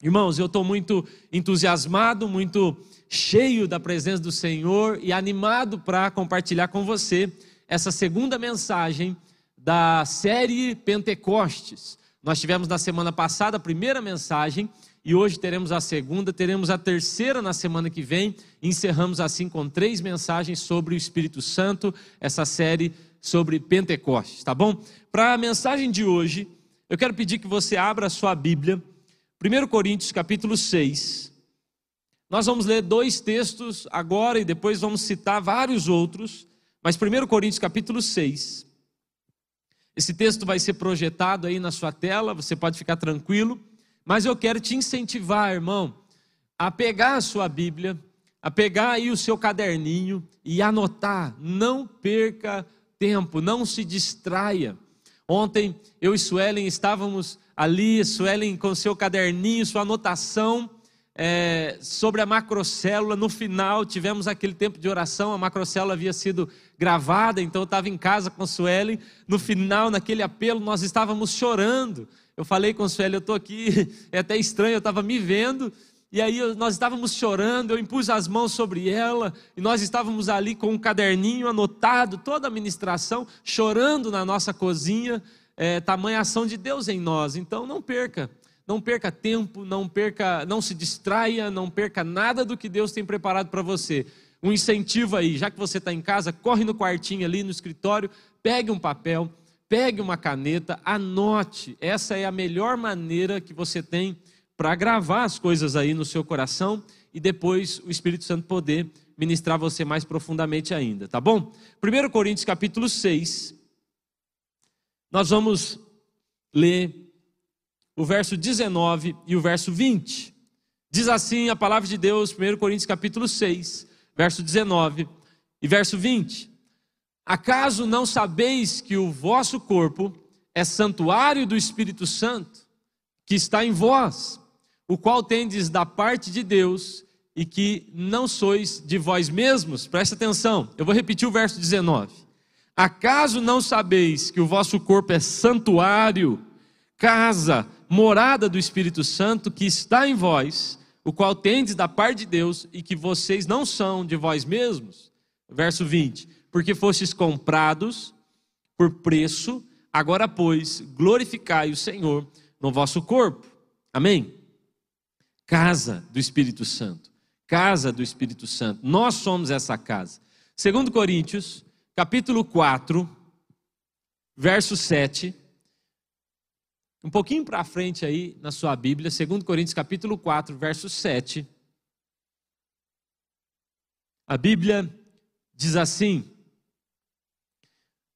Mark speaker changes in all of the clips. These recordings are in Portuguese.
Speaker 1: Irmãos, eu estou muito entusiasmado, muito cheio da presença do Senhor e animado para compartilhar com você essa segunda mensagem da série Pentecostes. Nós tivemos na semana passada a primeira mensagem e hoje teremos a segunda, teremos a terceira na semana que vem. Encerramos assim com três mensagens sobre o Espírito Santo, essa série sobre Pentecostes, tá bom? Para a mensagem de hoje, eu quero pedir que você abra a sua Bíblia, 1 Coríntios capítulo 6. Nós vamos ler dois textos agora e depois vamos citar vários outros, mas 1 Coríntios capítulo 6. Esse texto vai ser projetado aí na sua tela, você pode ficar tranquilo, mas eu quero te incentivar, irmão, a pegar a sua Bíblia, a pegar aí o seu caderninho e anotar, não perca tempo, não se distraia. Ontem eu e Suelen estávamos ali, Suelen com seu caderninho, sua anotação, é, sobre a macrocélula. No final, tivemos aquele tempo de oração. A macrocélula havia sido gravada, então eu estava em casa com Suelen. No final, naquele apelo, nós estávamos chorando. Eu falei com Suelen, eu estou aqui, é até estranho, eu estava me vendo. E aí nós estávamos chorando, eu impus as mãos sobre ela, e nós estávamos ali com um caderninho anotado, toda a ministração, chorando na nossa cozinha, é, tamanha ação de Deus em nós. Então não perca não perca tempo, não perca, não se distraia, não perca nada do que Deus tem preparado para você. Um incentivo aí, já que você está em casa, corre no quartinho ali no escritório, pegue um papel, pegue uma caneta, anote. Essa é a melhor maneira que você tem para gravar as coisas aí no seu coração e depois o Espírito Santo poder ministrar você mais profundamente ainda, tá bom? 1 Coríntios capítulo 6, nós vamos ler o verso 19 e o verso 20. Diz assim a palavra de Deus, 1 Coríntios capítulo 6, verso 19 e verso 20. Acaso não sabeis que o vosso corpo é santuário do Espírito Santo, que está em vós, o qual tendes da parte de Deus e que não sois de vós mesmos? Presta atenção, eu vou repetir o verso 19. Acaso não sabeis que o vosso corpo é santuário, casa, morada do Espírito Santo que está em vós, o qual tendes da parte de Deus e que vocês não são de vós mesmos. Verso 20: Porque fostes comprados por preço, agora, pois, glorificai o Senhor no vosso corpo. Amém? Casa do Espírito Santo. Casa do Espírito Santo. Nós somos essa casa. Segundo Coríntios, capítulo 4, verso 7 um pouquinho para frente aí na sua Bíblia, 2 Coríntios capítulo 4, verso 7. A Bíblia diz assim: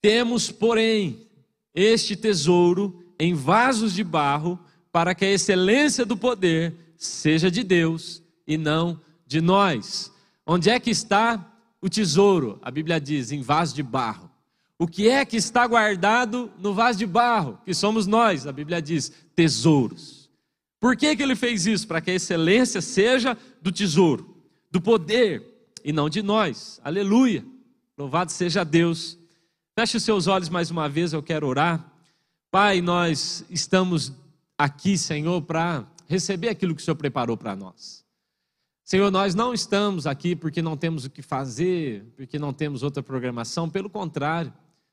Speaker 1: Temos, porém, este tesouro em vasos de barro, para que a excelência do poder seja de Deus e não de nós. Onde é que está o tesouro? A Bíblia diz: em vaso de barro. O que é que está guardado no vaso de barro, que somos nós? A Bíblia diz: tesouros. Por que, que ele fez isso? Para que a excelência seja do tesouro, do poder e não de nós. Aleluia. Louvado seja Deus. Feche os seus olhos mais uma vez, eu quero orar. Pai, nós estamos aqui, Senhor, para receber aquilo que o Senhor preparou para nós. Senhor, nós não estamos aqui porque não temos o que fazer, porque não temos outra programação, pelo contrário.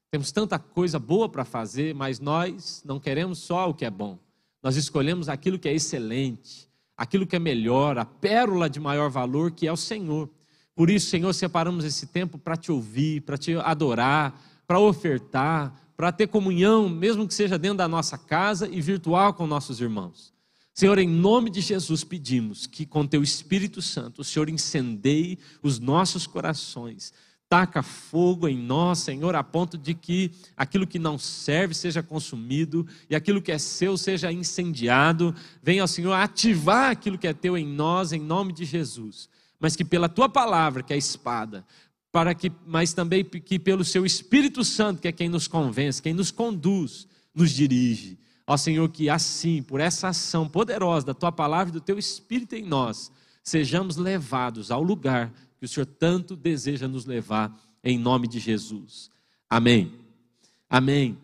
Speaker 1: Temos tanta coisa boa para fazer, mas nós não queremos só o que é bom. Nós escolhemos aquilo que é excelente, aquilo que é melhor, a pérola de maior valor que é o Senhor. Por isso, Senhor, separamos esse tempo para te ouvir, para te adorar, para ofertar, para ter comunhão, mesmo que seja dentro da nossa casa e virtual com nossos irmãos. Senhor, em nome de Jesus pedimos que com teu Espírito Santo o Senhor incendeie os nossos corações taca fogo em nós, Senhor, a ponto de que aquilo que não serve seja consumido e aquilo que é seu seja incendiado. Venha, Senhor, ativar aquilo que é teu em nós, em nome de Jesus. Mas que pela tua palavra, que é a espada, para que, mas também que pelo seu Espírito Santo, que é quem nos convence, quem nos conduz, nos dirige. Ó Senhor, que assim, por essa ação poderosa da tua palavra e do teu Espírito em nós, sejamos levados ao lugar que o Senhor tanto deseja nos levar, em nome de Jesus. Amém. Amém.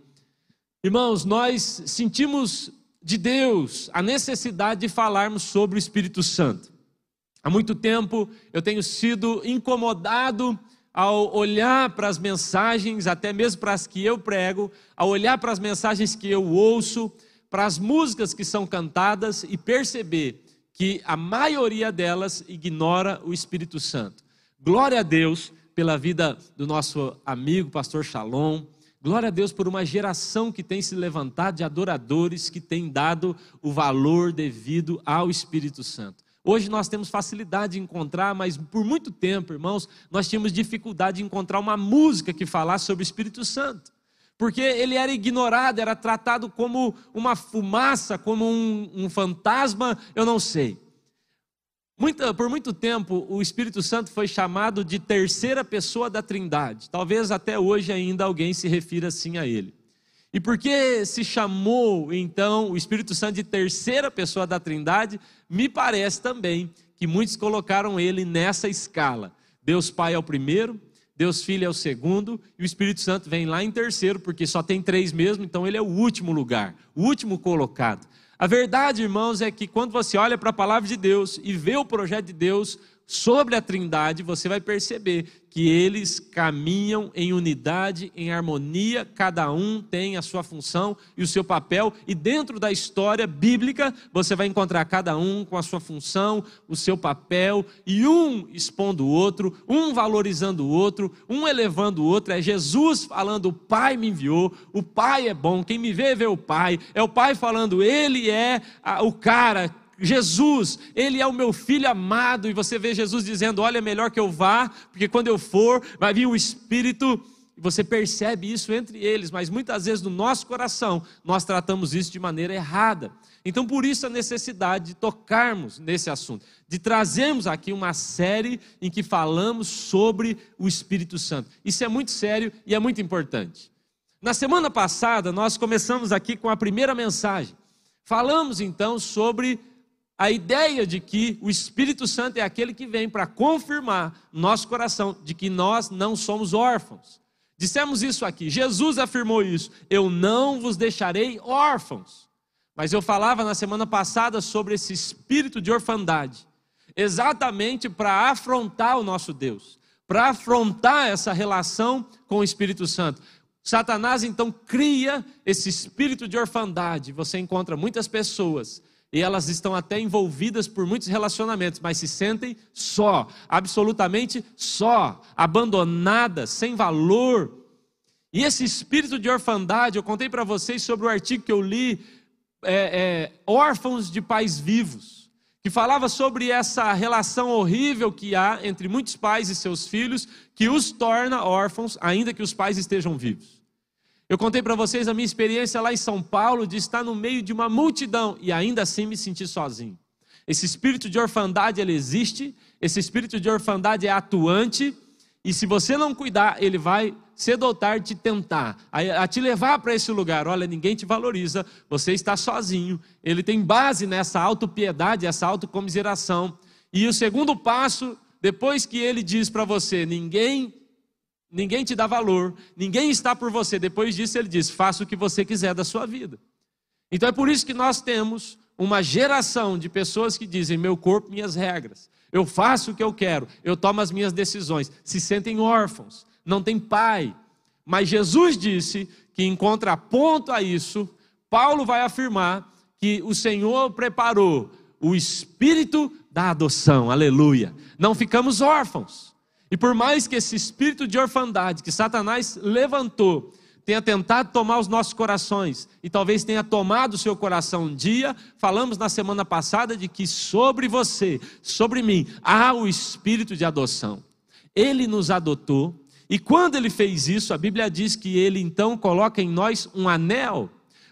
Speaker 1: Irmãos, nós sentimos de Deus, a necessidade de falarmos sobre o Espírito Santo. Há muito tempo eu tenho sido incomodado ao olhar para as mensagens, até mesmo para as que eu prego, ao olhar para as mensagens que eu ouço, para as músicas que são cantadas e perceber que a maioria delas ignora o Espírito Santo. Glória a Deus pela vida do nosso amigo pastor Shalom. Glória a Deus por uma geração que tem se levantado de adoradores que tem dado o valor devido ao Espírito Santo. Hoje nós temos facilidade de encontrar, mas por muito tempo, irmãos, nós tínhamos dificuldade de encontrar uma música que falasse sobre o Espírito Santo. Porque ele era ignorado, era tratado como uma fumaça, como um, um fantasma, eu não sei. Muita, por muito tempo, o Espírito Santo foi chamado de terceira pessoa da Trindade. Talvez até hoje ainda alguém se refira assim a ele. E por que se chamou então o Espírito Santo de terceira pessoa da Trindade? Me parece também que muitos colocaram ele nessa escala. Deus Pai é o primeiro, Deus Filho é o segundo, e o Espírito Santo vem lá em terceiro, porque só tem três mesmo, então ele é o último lugar, o último colocado. A verdade, irmãos, é que quando você olha para a palavra de Deus e vê o projeto de Deus, sobre a Trindade, você vai perceber que eles caminham em unidade, em harmonia, cada um tem a sua função e o seu papel, e dentro da história bíblica, você vai encontrar cada um com a sua função, o seu papel, e um expondo o outro, um valorizando o outro, um elevando o outro. É Jesus falando: O Pai me enviou, o Pai é bom, quem me vê, vê o Pai. É o Pai falando: Ele é o cara Jesus, Ele é o meu filho amado, e você vê Jesus dizendo: Olha, é melhor que eu vá, porque quando eu for, vai vir o Espírito. E você percebe isso entre eles, mas muitas vezes no nosso coração nós tratamos isso de maneira errada. Então, por isso a necessidade de tocarmos nesse assunto, de trazermos aqui uma série em que falamos sobre o Espírito Santo. Isso é muito sério e é muito importante. Na semana passada, nós começamos aqui com a primeira mensagem. Falamos então sobre a ideia de que o Espírito Santo é aquele que vem para confirmar nosso coração de que nós não somos órfãos. Dissemos isso aqui, Jesus afirmou isso: Eu não vos deixarei órfãos. Mas eu falava na semana passada sobre esse espírito de orfandade, exatamente para afrontar o nosso Deus, para afrontar essa relação com o Espírito Santo. Satanás então cria esse espírito de orfandade. Você encontra muitas pessoas e elas estão até envolvidas por muitos relacionamentos, mas se sentem só, absolutamente só, abandonadas, sem valor. E esse espírito de orfandade, eu contei para vocês sobre o artigo que eu li, é, é, Órfãos de Pais Vivos, que falava sobre essa relação horrível que há entre muitos pais e seus filhos, que os torna órfãos, ainda que os pais estejam vivos. Eu contei para vocês a minha experiência lá em São Paulo de estar no meio de uma multidão e ainda assim me sentir sozinho. Esse espírito de orfandade ele existe, esse espírito de orfandade é atuante e se você não cuidar, ele vai cedo ou tarde te tentar, a, te levar para esse lugar. Olha, ninguém te valoriza, você está sozinho. Ele tem base nessa autopiedade, essa autocomiseração. E o segundo passo, depois que ele diz para você, ninguém ninguém te dá valor, ninguém está por você. Depois disso, ele diz: faça o que você quiser da sua vida. Então é por isso que nós temos uma geração de pessoas que dizem: meu corpo, minhas regras. Eu faço o que eu quero, eu tomo as minhas decisões. Se sentem órfãos, não tem pai. Mas Jesus disse que, em contraponto a isso, Paulo vai afirmar que o Senhor preparou o espírito da adoção, aleluia. Não ficamos órfãos. E por mais que esse espírito de orfandade que Satanás levantou tenha tentado tomar os nossos corações e talvez tenha tomado o seu coração um dia, falamos na semana passada de que sobre você, sobre mim, há o espírito de adoção. Ele nos adotou e quando ele fez isso, a Bíblia diz que ele então coloca em nós um anel.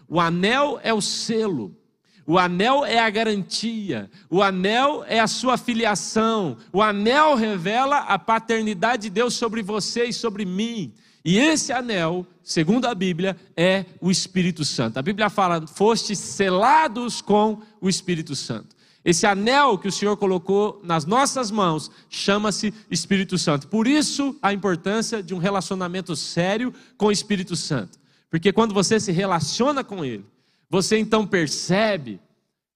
Speaker 1: O anel é o selo. O anel é a garantia, o anel é a sua filiação, o anel revela a paternidade de Deus sobre você e sobre mim. E esse anel, segundo a Bíblia, é o Espírito Santo. A Bíblia fala: foste selados com o Espírito Santo. Esse anel que o Senhor colocou nas nossas mãos chama-se Espírito Santo. Por isso, a importância de um relacionamento sério com o Espírito Santo. Porque quando você se relaciona com Ele, Você então percebe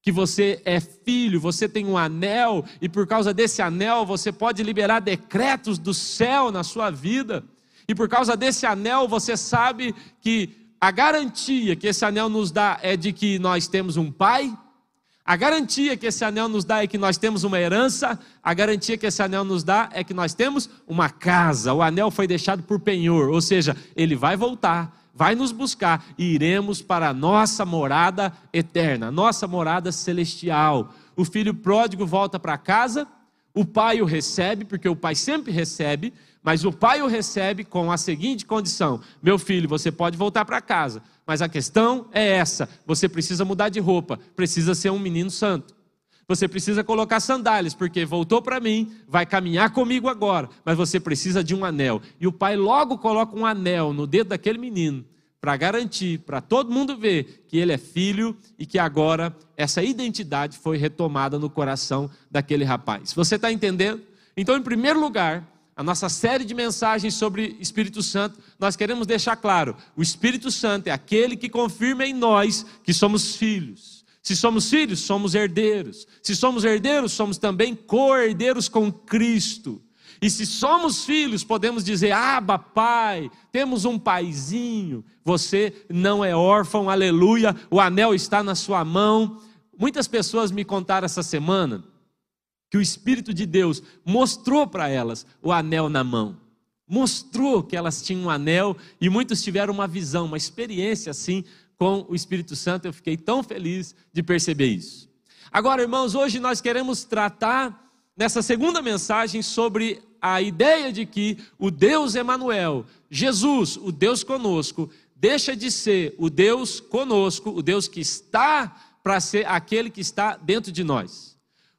Speaker 1: que você é filho, você tem um anel, e por causa desse anel você pode liberar decretos do céu na sua vida, e por causa desse anel você sabe que a garantia que esse anel nos dá é de que nós temos um pai, a garantia que esse anel nos dá é que nós temos uma herança, a garantia que esse anel nos dá é que nós temos uma casa. O anel foi deixado por penhor, ou seja, ele vai voltar, vai nos buscar e iremos para a nossa morada eterna, nossa morada celestial. O filho pródigo volta para casa, o pai o recebe, porque o pai sempre recebe, mas o pai o recebe com a seguinte condição: meu filho, você pode voltar para casa, mas a questão é essa: você precisa mudar de roupa, precisa ser um menino santo. Você precisa colocar sandálias, porque voltou para mim, vai caminhar comigo agora, mas você precisa de um anel. E o pai logo coloca um anel no dedo daquele menino, para garantir, para todo mundo ver que ele é filho e que agora essa identidade foi retomada no coração daquele rapaz. Você está entendendo? Então, em primeiro lugar, a nossa série de mensagens sobre Espírito Santo, nós queremos deixar claro: o Espírito Santo é aquele que confirma em nós que somos filhos. Se somos filhos, somos herdeiros. Se somos herdeiros, somos também co-herdeiros com Cristo. E se somos filhos, podemos dizer: Aba, pai, temos um paizinho. Você não é órfão, aleluia. O anel está na sua mão. Muitas pessoas me contaram essa semana que o Espírito de Deus mostrou para elas o anel na mão. Mostrou que elas tinham um anel e muitos tiveram uma visão, uma experiência assim com o Espírito Santo. Eu fiquei tão feliz de perceber isso. Agora, irmãos, hoje nós queremos tratar nessa segunda mensagem sobre a ideia de que o Deus Emanuel, Jesus, o Deus conosco, deixa de ser o Deus conosco, o Deus que está para ser aquele que está dentro de nós.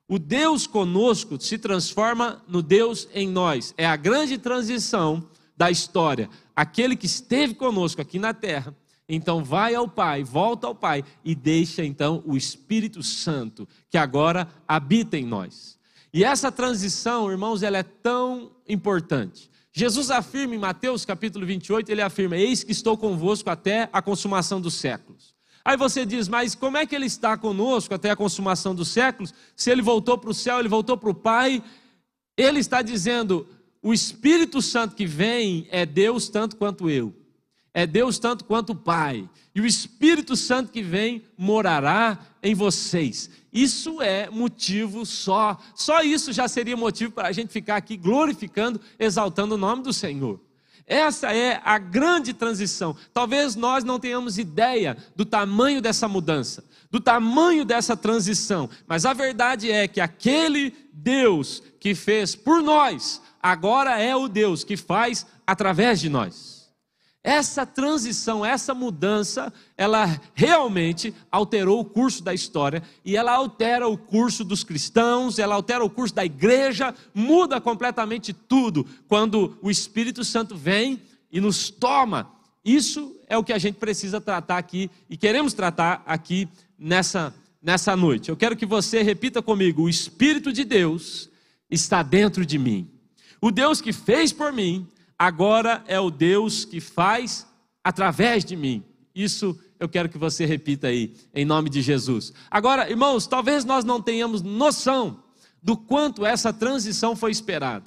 Speaker 1: O Deus conosco se transforma no Deus em nós. É a grande transição da história. Aquele que esteve conosco aqui na terra então vai ao Pai, volta ao Pai e deixa então o Espírito Santo, que agora habita em nós. E essa transição, irmãos, ela é tão importante. Jesus afirma em Mateus capítulo 28, ele afirma: Eis que estou convosco até a consumação dos séculos. Aí você diz, mas como é que ele está conosco até a consumação dos séculos? Se ele voltou para o céu, ele voltou para o Pai. Ele está dizendo: o Espírito Santo que vem é Deus tanto quanto eu é Deus tanto quanto o Pai, e o Espírito Santo que vem morará em vocês. Isso é motivo só, só isso já seria motivo para a gente ficar aqui glorificando, exaltando o nome do Senhor. Essa é a grande transição. Talvez nós não tenhamos ideia do tamanho dessa mudança, do tamanho dessa transição, mas a verdade é que aquele Deus que fez por nós, agora é o Deus que faz através de nós. Essa transição, essa mudança, ela realmente alterou o curso da história e ela altera o curso dos cristãos, ela altera o curso da igreja, muda completamente tudo quando o Espírito Santo vem e nos toma. Isso é o que a gente precisa tratar aqui e queremos tratar aqui nessa, nessa noite. Eu quero que você repita comigo: o Espírito de Deus está dentro de mim. O Deus que fez por mim agora é o Deus que faz através de mim. Isso eu quero que você repita aí, em nome de Jesus. Agora, irmãos, talvez nós não tenhamos noção do quanto essa transição foi esperada.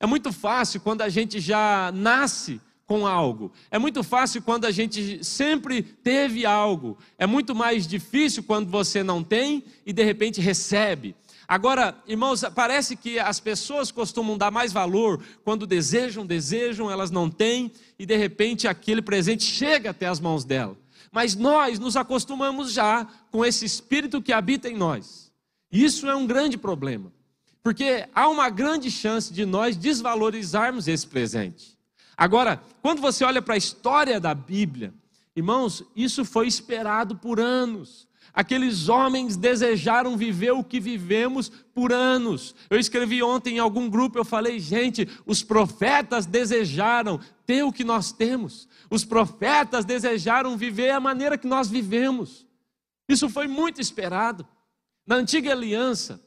Speaker 1: É muito fácil quando a gente já nasce com algo. É muito fácil quando a gente sempre teve algo. É muito mais difícil quando você não tem e de repente recebe. Agora, irmãos, parece que as pessoas costumam dar mais valor quando desejam, desejam, elas não têm e de repente aquele presente chega até as mãos dela. Mas nós nos acostumamos já com esse espírito que habita em nós. Isso é um grande problema, porque há uma grande chance de nós desvalorizarmos esse presente. Agora, quando você olha para a história da Bíblia, irmãos, isso foi esperado por anos. Aqueles homens desejaram viver o que vivemos por anos. Eu escrevi ontem em algum grupo, eu falei, gente, os profetas desejaram ter o que nós temos. Os profetas desejaram viver a maneira que nós vivemos. Isso foi muito esperado. Na antiga aliança,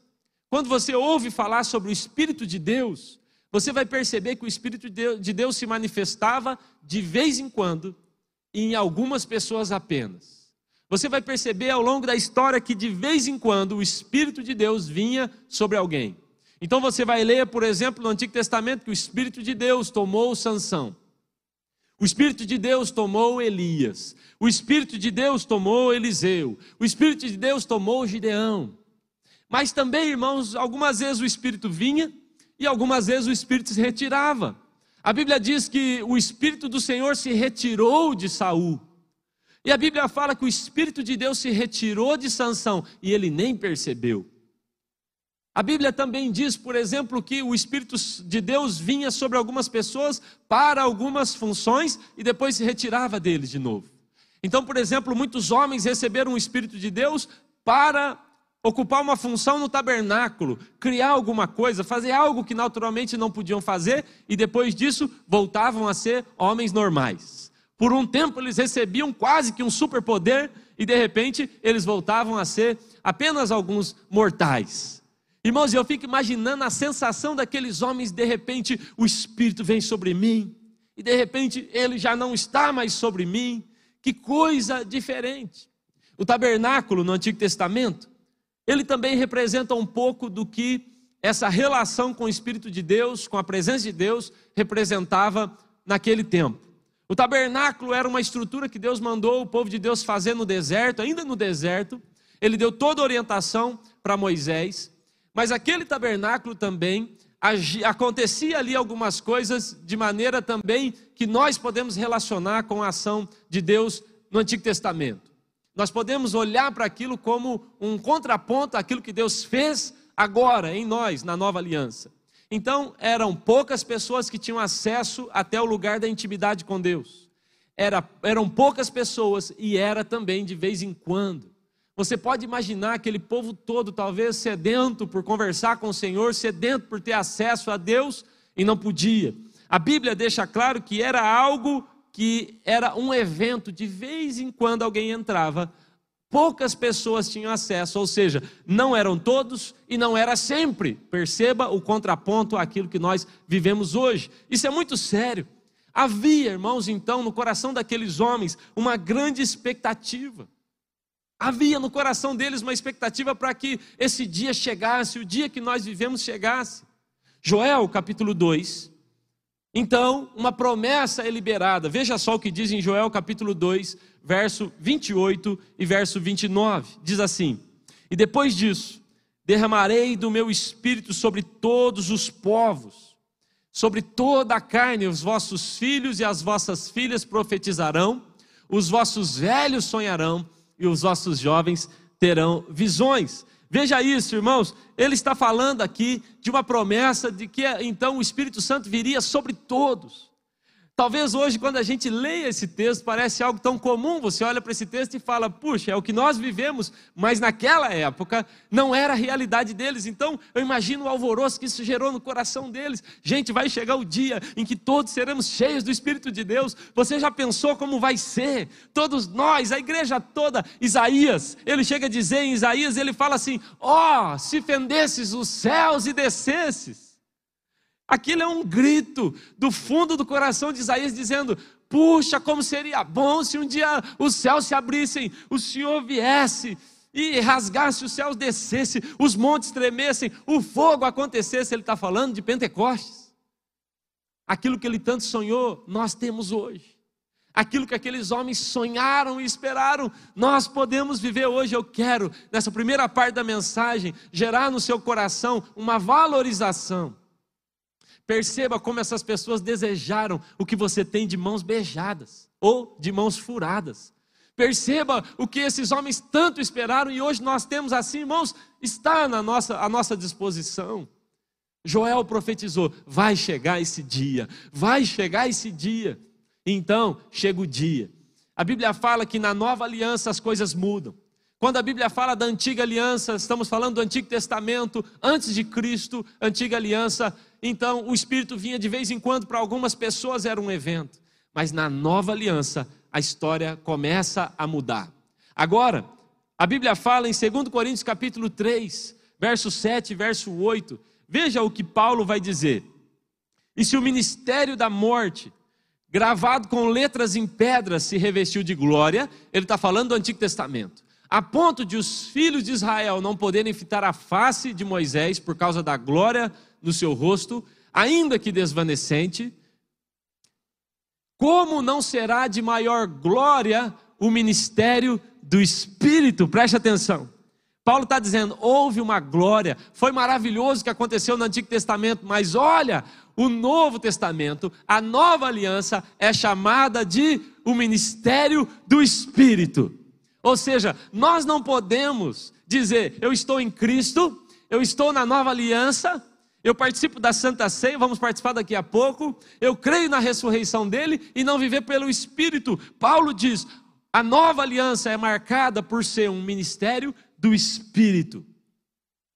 Speaker 1: quando você ouve falar sobre o Espírito de Deus, você vai perceber que o Espírito de Deus se manifestava de vez em quando em algumas pessoas apenas. Você vai perceber ao longo da história que de vez em quando o Espírito de Deus vinha sobre alguém. Então você vai ler, por exemplo, no Antigo Testamento que o Espírito de Deus tomou Sansão. O Espírito de Deus tomou Elias. O Espírito de Deus tomou Eliseu. O Espírito de Deus tomou Gideão. Mas também, irmãos, algumas vezes o Espírito vinha e algumas vezes o Espírito se retirava. A Bíblia diz que o Espírito do Senhor se retirou de Saul. E a Bíblia fala que o Espírito de Deus se retirou de Sansão e ele nem percebeu. A Bíblia também diz, por exemplo, que o Espírito de Deus vinha sobre algumas pessoas para algumas funções e depois se retirava deles de novo. Então, por exemplo, muitos homens receberam o Espírito de Deus para ocupar uma função no tabernáculo, criar alguma coisa, fazer algo que naturalmente não podiam fazer e depois disso voltavam a ser homens normais. Por um tempo eles recebiam quase que um superpoder e de repente eles voltavam a ser apenas alguns mortais. Irmãos, eu fico imaginando a sensação daqueles homens, de repente o Espírito vem sobre mim, e de repente ele já não está mais sobre mim. Que coisa diferente. O tabernáculo no Antigo Testamento, ele também representa um pouco do que essa relação com o Espírito de Deus, com a presença de Deus, representava naquele tempo. O tabernáculo era uma estrutura que Deus mandou o povo de Deus fazer no deserto, ainda no deserto. Ele deu toda a orientação para Moisés, mas aquele tabernáculo também acontecia ali algumas coisas de maneira também que nós podemos relacionar com a ação de Deus no Antigo Testamento. Nós podemos olhar para aquilo como um contraponto àquilo que Deus fez agora em nós, na nova aliança. Então, eram poucas pessoas que tinham acesso até o lugar da intimidade com Deus. Era, eram poucas pessoas e era também de vez em quando. Você pode imaginar aquele povo todo, talvez sedento por conversar com o Senhor, sedento por ter acesso a Deus e não podia. A Bíblia deixa claro que era algo que era um evento, de vez em quando alguém entrava poucas pessoas tinham acesso, ou seja, não eram todos e não era sempre. Perceba o contraponto àquilo que nós vivemos hoje. Isso é muito sério. Havia, irmãos, então, no coração daqueles homens uma grande expectativa. Havia no coração deles uma expectativa para que esse dia chegasse, o dia que nós vivemos chegasse. Joel, capítulo 2. Então, uma promessa é liberada. Veja só o que diz em Joel, capítulo 2, verso 28 e verso 29. Diz assim: E depois disso, derramarei do meu espírito sobre todos os povos, sobre toda a carne, os vossos filhos e as vossas filhas profetizarão, os vossos velhos sonharão e os vossos jovens terão visões. Veja isso, irmãos, ele está falando aqui de uma promessa de que então o Espírito Santo viria sobre todos. Talvez hoje, quando a gente leia esse texto, parece algo tão comum. Você olha para esse texto e fala, puxa, é o que nós vivemos, mas naquela época não era a realidade deles. Então, eu imagino o alvoroço que isso gerou no coração deles. Gente, vai chegar o dia em que todos seremos cheios do Espírito de Deus. Você já pensou como vai ser? Todos nós, a igreja toda, Isaías, ele chega a dizer em Isaías, ele fala assim: ó, oh, se fendesses os céus e descesses. Aquilo é um grito do fundo do coração de Isaías dizendo: Puxa, como seria bom se um dia os céus se abrissem, o Senhor viesse e rasgasse os céus, descesse, os montes tremessem, o fogo acontecesse. Ele está falando de Pentecostes. Aquilo que ele tanto sonhou, nós temos hoje. Aquilo que aqueles homens sonharam e esperaram, nós podemos viver hoje. Eu quero, nessa primeira parte da mensagem, gerar no seu coração uma valorização Perceba como essas pessoas desejaram o que você tem de mãos beijadas ou de mãos furadas. Perceba o que esses homens tanto esperaram e hoje nós temos assim, irmãos, está na nossa, à nossa disposição. Joel profetizou: vai chegar esse dia, vai chegar esse dia. Então, chega o dia. A Bíblia fala que na nova aliança as coisas mudam. Quando a Bíblia fala da antiga aliança, estamos falando do Antigo Testamento, antes de Cristo, antiga aliança, então o Espírito vinha de vez em quando para algumas pessoas era um evento, mas na nova aliança a história começa a mudar. Agora, a Bíblia fala em 2 Coríntios capítulo 3, verso 7 e verso 8. Veja o que Paulo vai dizer. E se o ministério da morte gravado com letras em pedras, se revestiu de glória. Ele está falando do Antigo Testamento. A ponto de os filhos de Israel não poderem fitar a face de Moisés por causa da glória no seu rosto, ainda que desvanecente. Como não será de maior glória o ministério do Espírito? Preste atenção. Paulo está dizendo: houve uma glória, foi maravilhoso o que aconteceu no Antigo Testamento, mas olha, o Novo Testamento, a nova aliança, é chamada de o ministério do Espírito. Ou seja, nós não podemos dizer, eu estou em Cristo, eu estou na nova aliança, eu participo da Santa Ceia, vamos participar daqui a pouco, eu creio na ressurreição dele e não viver pelo Espírito. Paulo diz: a nova aliança é marcada por ser um ministério do Espírito.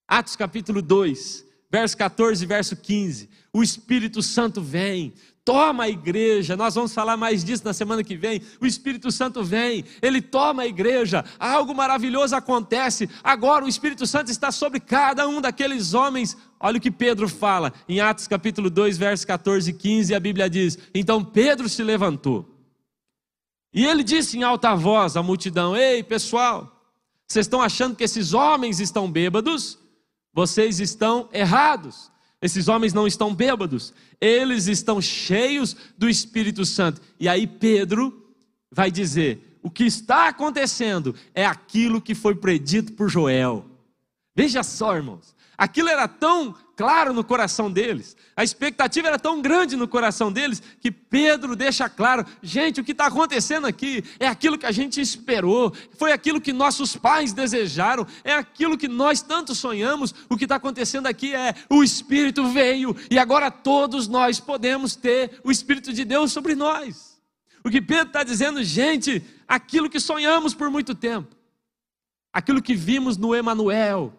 Speaker 1: Atos capítulo 2, verso 14 e verso 15. O Espírito Santo vem, toma a igreja. Nós vamos falar mais disso na semana que vem. O Espírito Santo vem, ele toma a igreja. Algo maravilhoso acontece. Agora o Espírito Santo está sobre cada um daqueles homens. Olha o que Pedro fala em Atos capítulo 2, versos 14 e 15. A Bíblia diz: Então Pedro se levantou. E ele disse em alta voz à multidão: Ei, pessoal, vocês estão achando que esses homens estão bêbados? Vocês estão errados. Esses homens não estão bêbados, eles estão cheios do Espírito Santo. E aí Pedro vai dizer: o que está acontecendo é aquilo que foi predito por Joel. Veja só, irmãos, aquilo era tão claro no coração deles, a expectativa era tão grande no coração deles, que Pedro deixa claro: gente, o que está acontecendo aqui é aquilo que a gente esperou, foi aquilo que nossos pais desejaram, é aquilo que nós tanto sonhamos. O que está acontecendo aqui é o Espírito veio e agora todos nós podemos ter o Espírito de Deus sobre nós. O que Pedro está dizendo, gente, aquilo que sonhamos por muito tempo, aquilo que vimos no Emanuel,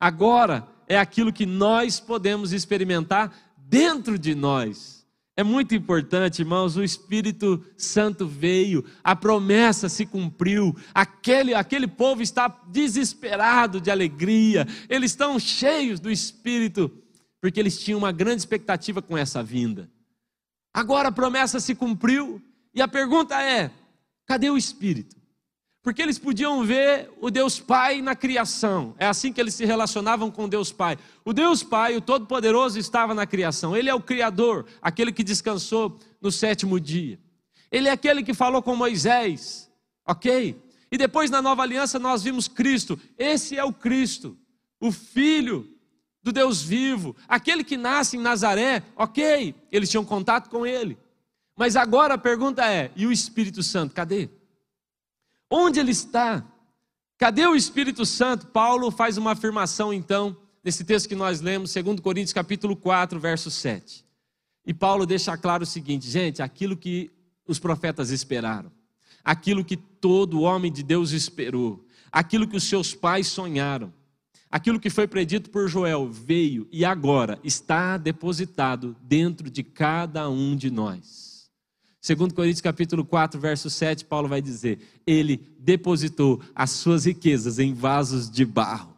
Speaker 1: agora é aquilo que nós podemos experimentar dentro de nós. É muito importante, irmãos, o Espírito Santo veio, a promessa se cumpriu, aquele, aquele povo está desesperado de alegria, eles estão cheios do Espírito, porque eles tinham uma grande expectativa com essa vinda. Agora a promessa se cumpriu, e a pergunta é: cadê o Espírito? Porque eles podiam ver o Deus Pai na criação. É assim que eles se relacionavam com Deus Pai. O Deus Pai, o Todo-Poderoso, estava na criação. Ele é o Criador, aquele que descansou no sétimo dia. Ele é aquele que falou com Moisés, ok? E depois na nova aliança nós vimos Cristo. Esse é o Cristo, o Filho do Deus vivo, aquele que nasce em Nazaré, ok? Eles tinham contato com ele. Mas agora a pergunta é: e o Espírito Santo, cadê? Onde ele está? Cadê o Espírito Santo? Paulo faz uma afirmação então, nesse texto que nós lemos, 2 Coríntios capítulo 4, verso 7. E Paulo deixa claro o seguinte, gente, aquilo que os profetas esperaram, aquilo que todo homem de Deus esperou, aquilo que os seus pais sonharam, aquilo que foi predito por Joel veio e agora está depositado dentro de cada um de nós. Segundo Coríntios capítulo 4, verso 7, Paulo vai dizer: Ele depositou as suas riquezas em vasos de barro.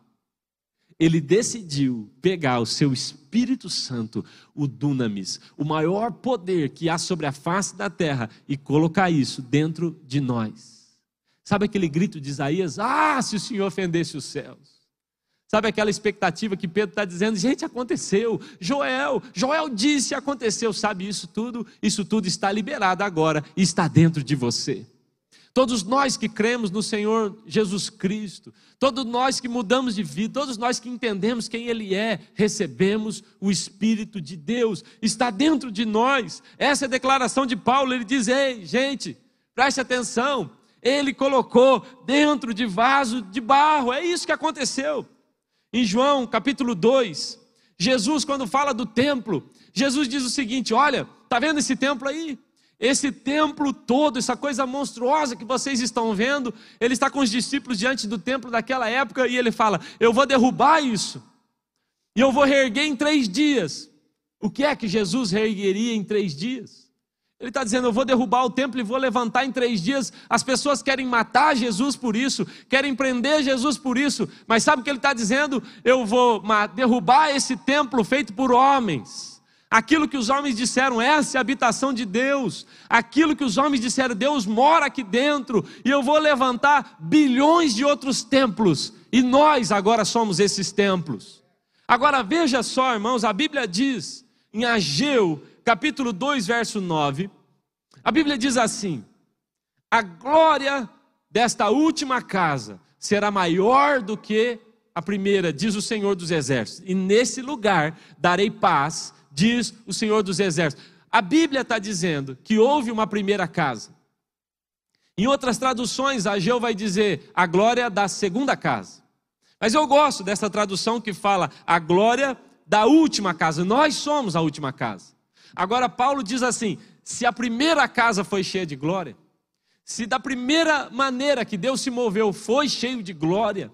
Speaker 1: Ele decidiu pegar o seu Espírito Santo, o dunamis, o maior poder que há sobre a face da terra, e colocar isso dentro de nós. Sabe aquele grito de Isaías? Ah, se o Senhor ofendesse os céus. Sabe aquela expectativa que Pedro está dizendo? Gente, aconteceu. Joel, Joel disse, aconteceu. Sabe isso tudo? Isso tudo está liberado agora e está dentro de você. Todos nós que cremos no Senhor Jesus Cristo, todos nós que mudamos de vida, todos nós que entendemos quem Ele é, recebemos o Espírito de Deus, está dentro de nós. Essa é a declaração de Paulo. Ele diz: Ei, gente, preste atenção. Ele colocou dentro de vaso de barro. É isso que aconteceu. Em João capítulo 2, Jesus, quando fala do templo, Jesus diz o seguinte: Olha, está vendo esse templo aí? Esse templo todo, essa coisa monstruosa que vocês estão vendo, ele está com os discípulos diante do templo daquela época e ele fala: Eu vou derrubar isso, e eu vou reerguer em três dias. O que é que Jesus reergueria em três dias? Ele está dizendo: Eu vou derrubar o templo e vou levantar em três dias. As pessoas querem matar Jesus por isso, querem prender Jesus por isso, mas sabe o que ele está dizendo? Eu vou derrubar esse templo feito por homens. Aquilo que os homens disseram, essa é a habitação de Deus. Aquilo que os homens disseram, Deus mora aqui dentro, e eu vou levantar bilhões de outros templos, e nós agora somos esses templos. Agora veja só, irmãos, a Bíblia diz em Ageu, capítulo 2, verso 9, a Bíblia diz assim: A glória desta última casa será maior do que a primeira, diz o Senhor dos Exércitos, e nesse lugar darei paz diz o Senhor dos Exércitos. A Bíblia está dizendo que houve uma primeira casa. Em outras traduções, Ageu vai dizer a glória da segunda casa. Mas eu gosto dessa tradução que fala a glória da última casa. Nós somos a última casa. Agora, Paulo diz assim: se a primeira casa foi cheia de glória, se da primeira maneira que Deus se moveu foi cheio de glória,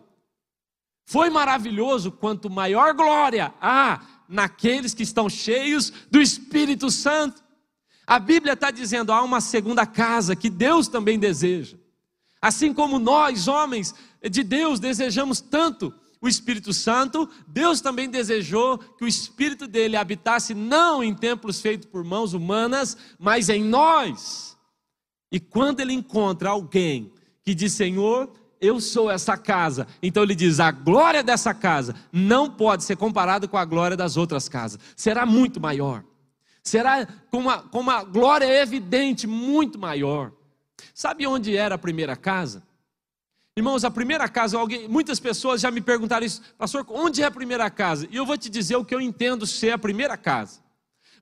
Speaker 1: foi maravilhoso, quanto maior glória há naqueles que estão cheios do Espírito Santo. A Bíblia está dizendo: há uma segunda casa que Deus também deseja. Assim como nós, homens de Deus, desejamos tanto o Espírito Santo, Deus também desejou que o Espírito dele habitasse não em templos feitos por mãos humanas, mas em nós. E quando ele encontra alguém que diz: Senhor, eu sou essa casa. Então ele diz: a glória dessa casa não pode ser comparada com a glória das outras casas, será muito maior, será com uma, com uma glória evidente, muito maior. Sabe onde era a primeira casa? Irmãos, a primeira casa, alguém, muitas pessoas já me perguntaram isso, pastor, onde é a primeira casa? E eu vou te dizer o que eu entendo ser a primeira casa.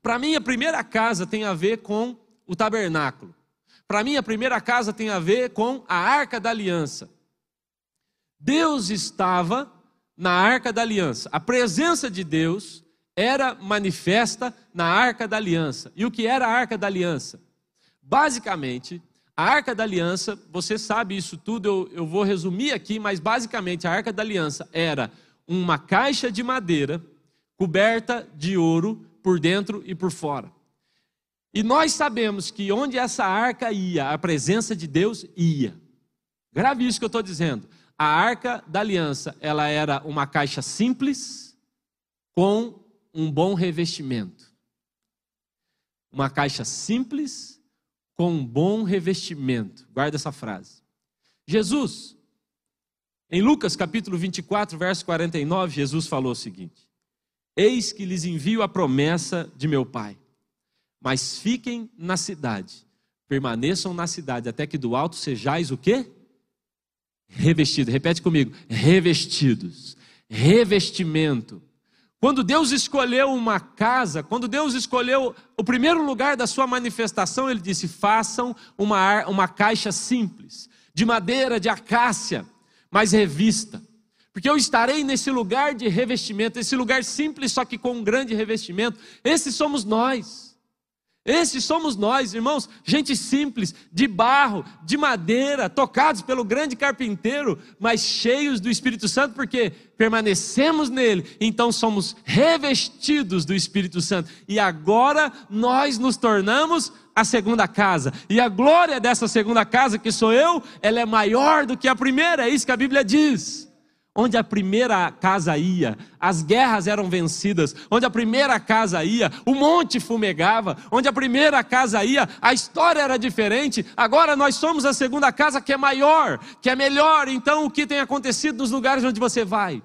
Speaker 1: Para mim, a primeira casa tem a ver com o tabernáculo. Para mim, a primeira casa tem a ver com a arca da aliança. Deus estava na arca da aliança. A presença de Deus era manifesta na arca da aliança. E o que era a arca da aliança? Basicamente, a arca da aliança, você sabe isso tudo, eu, eu vou resumir aqui, mas basicamente a arca da aliança era uma caixa de madeira coberta de ouro por dentro e por fora. E nós sabemos que onde essa arca ia, a presença de Deus ia. Grave isso que eu estou dizendo. A arca da aliança, ela era uma caixa simples com um bom revestimento. Uma caixa simples com um bom revestimento. Guarda essa frase. Jesus, em Lucas capítulo 24, verso 49, Jesus falou o seguinte: Eis que lhes envio a promessa de meu Pai, mas fiquem na cidade, permaneçam na cidade, até que do alto sejais o quê? Revestidos. Repete comigo: revestidos. Revestimento. Quando Deus escolheu uma casa, quando Deus escolheu o primeiro lugar da sua manifestação, Ele disse: façam uma, uma caixa simples, de madeira, de acácia, mas revista. Porque eu estarei nesse lugar de revestimento, esse lugar simples, só que com um grande revestimento. Esses somos nós. Esses somos nós, irmãos, gente simples, de barro, de madeira, tocados pelo grande carpinteiro, mas cheios do Espírito Santo, porque permanecemos nele, então somos revestidos do Espírito Santo. E agora nós nos tornamos a segunda casa. E a glória dessa segunda casa, que sou eu, ela é maior do que a primeira, é isso que a Bíblia diz onde a primeira casa ia, as guerras eram vencidas, onde a primeira casa ia, o monte fumegava, onde a primeira casa ia, a história era diferente, agora nós somos a segunda casa que é maior, que é melhor, então o que tem acontecido nos lugares onde você vai?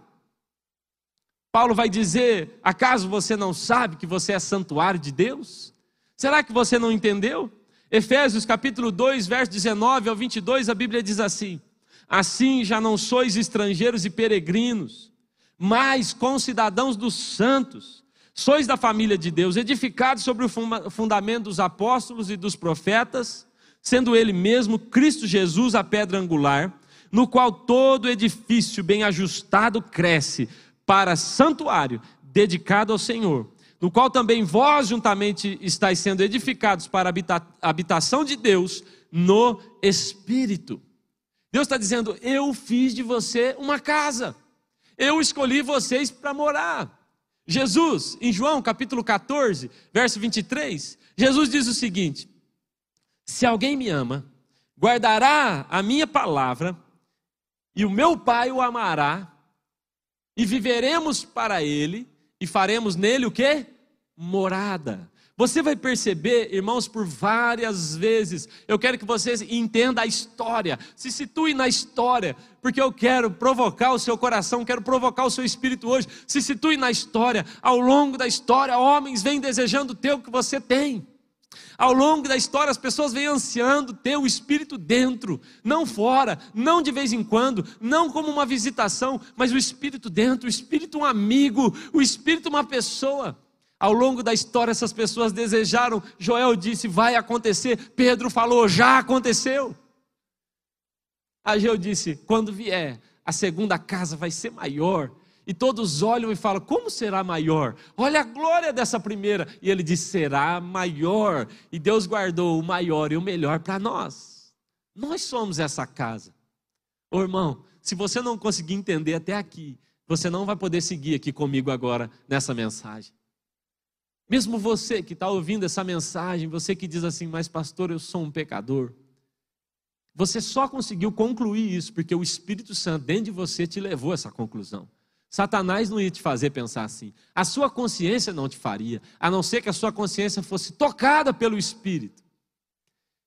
Speaker 1: Paulo vai dizer: acaso você não sabe que você é santuário de Deus? Será que você não entendeu? Efésios capítulo 2, verso 19 ao 22, a Bíblia diz assim: Assim já não sois estrangeiros e peregrinos, mas concidadãos dos santos. Sois da família de Deus, edificados sobre o fundamento dos apóstolos e dos profetas, sendo ele mesmo Cristo Jesus a pedra angular, no qual todo edifício bem ajustado cresce para santuário dedicado ao Senhor, no qual também vós juntamente estáis sendo edificados para a habitação de Deus no Espírito. Deus está dizendo: Eu fiz de você uma casa, eu escolhi vocês para morar. Jesus, em João capítulo 14, verso 23, Jesus diz o seguinte: Se alguém me ama, guardará a minha palavra, e o meu Pai o amará, e viveremos para ele, e faremos nele o que? morada. Você vai perceber, irmãos, por várias vezes. Eu quero que vocês entendam a história, se situem na história, porque eu quero provocar o seu coração, quero provocar o seu espírito hoje. Se situe na história. Ao longo da história, homens vêm desejando ter o que você tem. Ao longo da história, as pessoas vêm ansiando ter o Espírito dentro, não fora, não de vez em quando, não como uma visitação, mas o Espírito dentro, o Espírito um amigo, o Espírito uma pessoa. Ao longo da história, essas pessoas desejaram, Joel disse, vai acontecer. Pedro falou, já aconteceu. Ageu disse, quando vier, a segunda casa vai ser maior. E todos olham e falam: como será maior? Olha a glória dessa primeira. E ele diz: será maior. E Deus guardou o maior e o melhor para nós. Nós somos essa casa. Ô irmão, se você não conseguir entender até aqui, você não vai poder seguir aqui comigo agora nessa mensagem. Mesmo você que está ouvindo essa mensagem, você que diz assim, mas pastor, eu sou um pecador. Você só conseguiu concluir isso porque o Espírito Santo dentro de você te levou a essa conclusão. Satanás não ia te fazer pensar assim. A sua consciência não te faria, a não ser que a sua consciência fosse tocada pelo Espírito.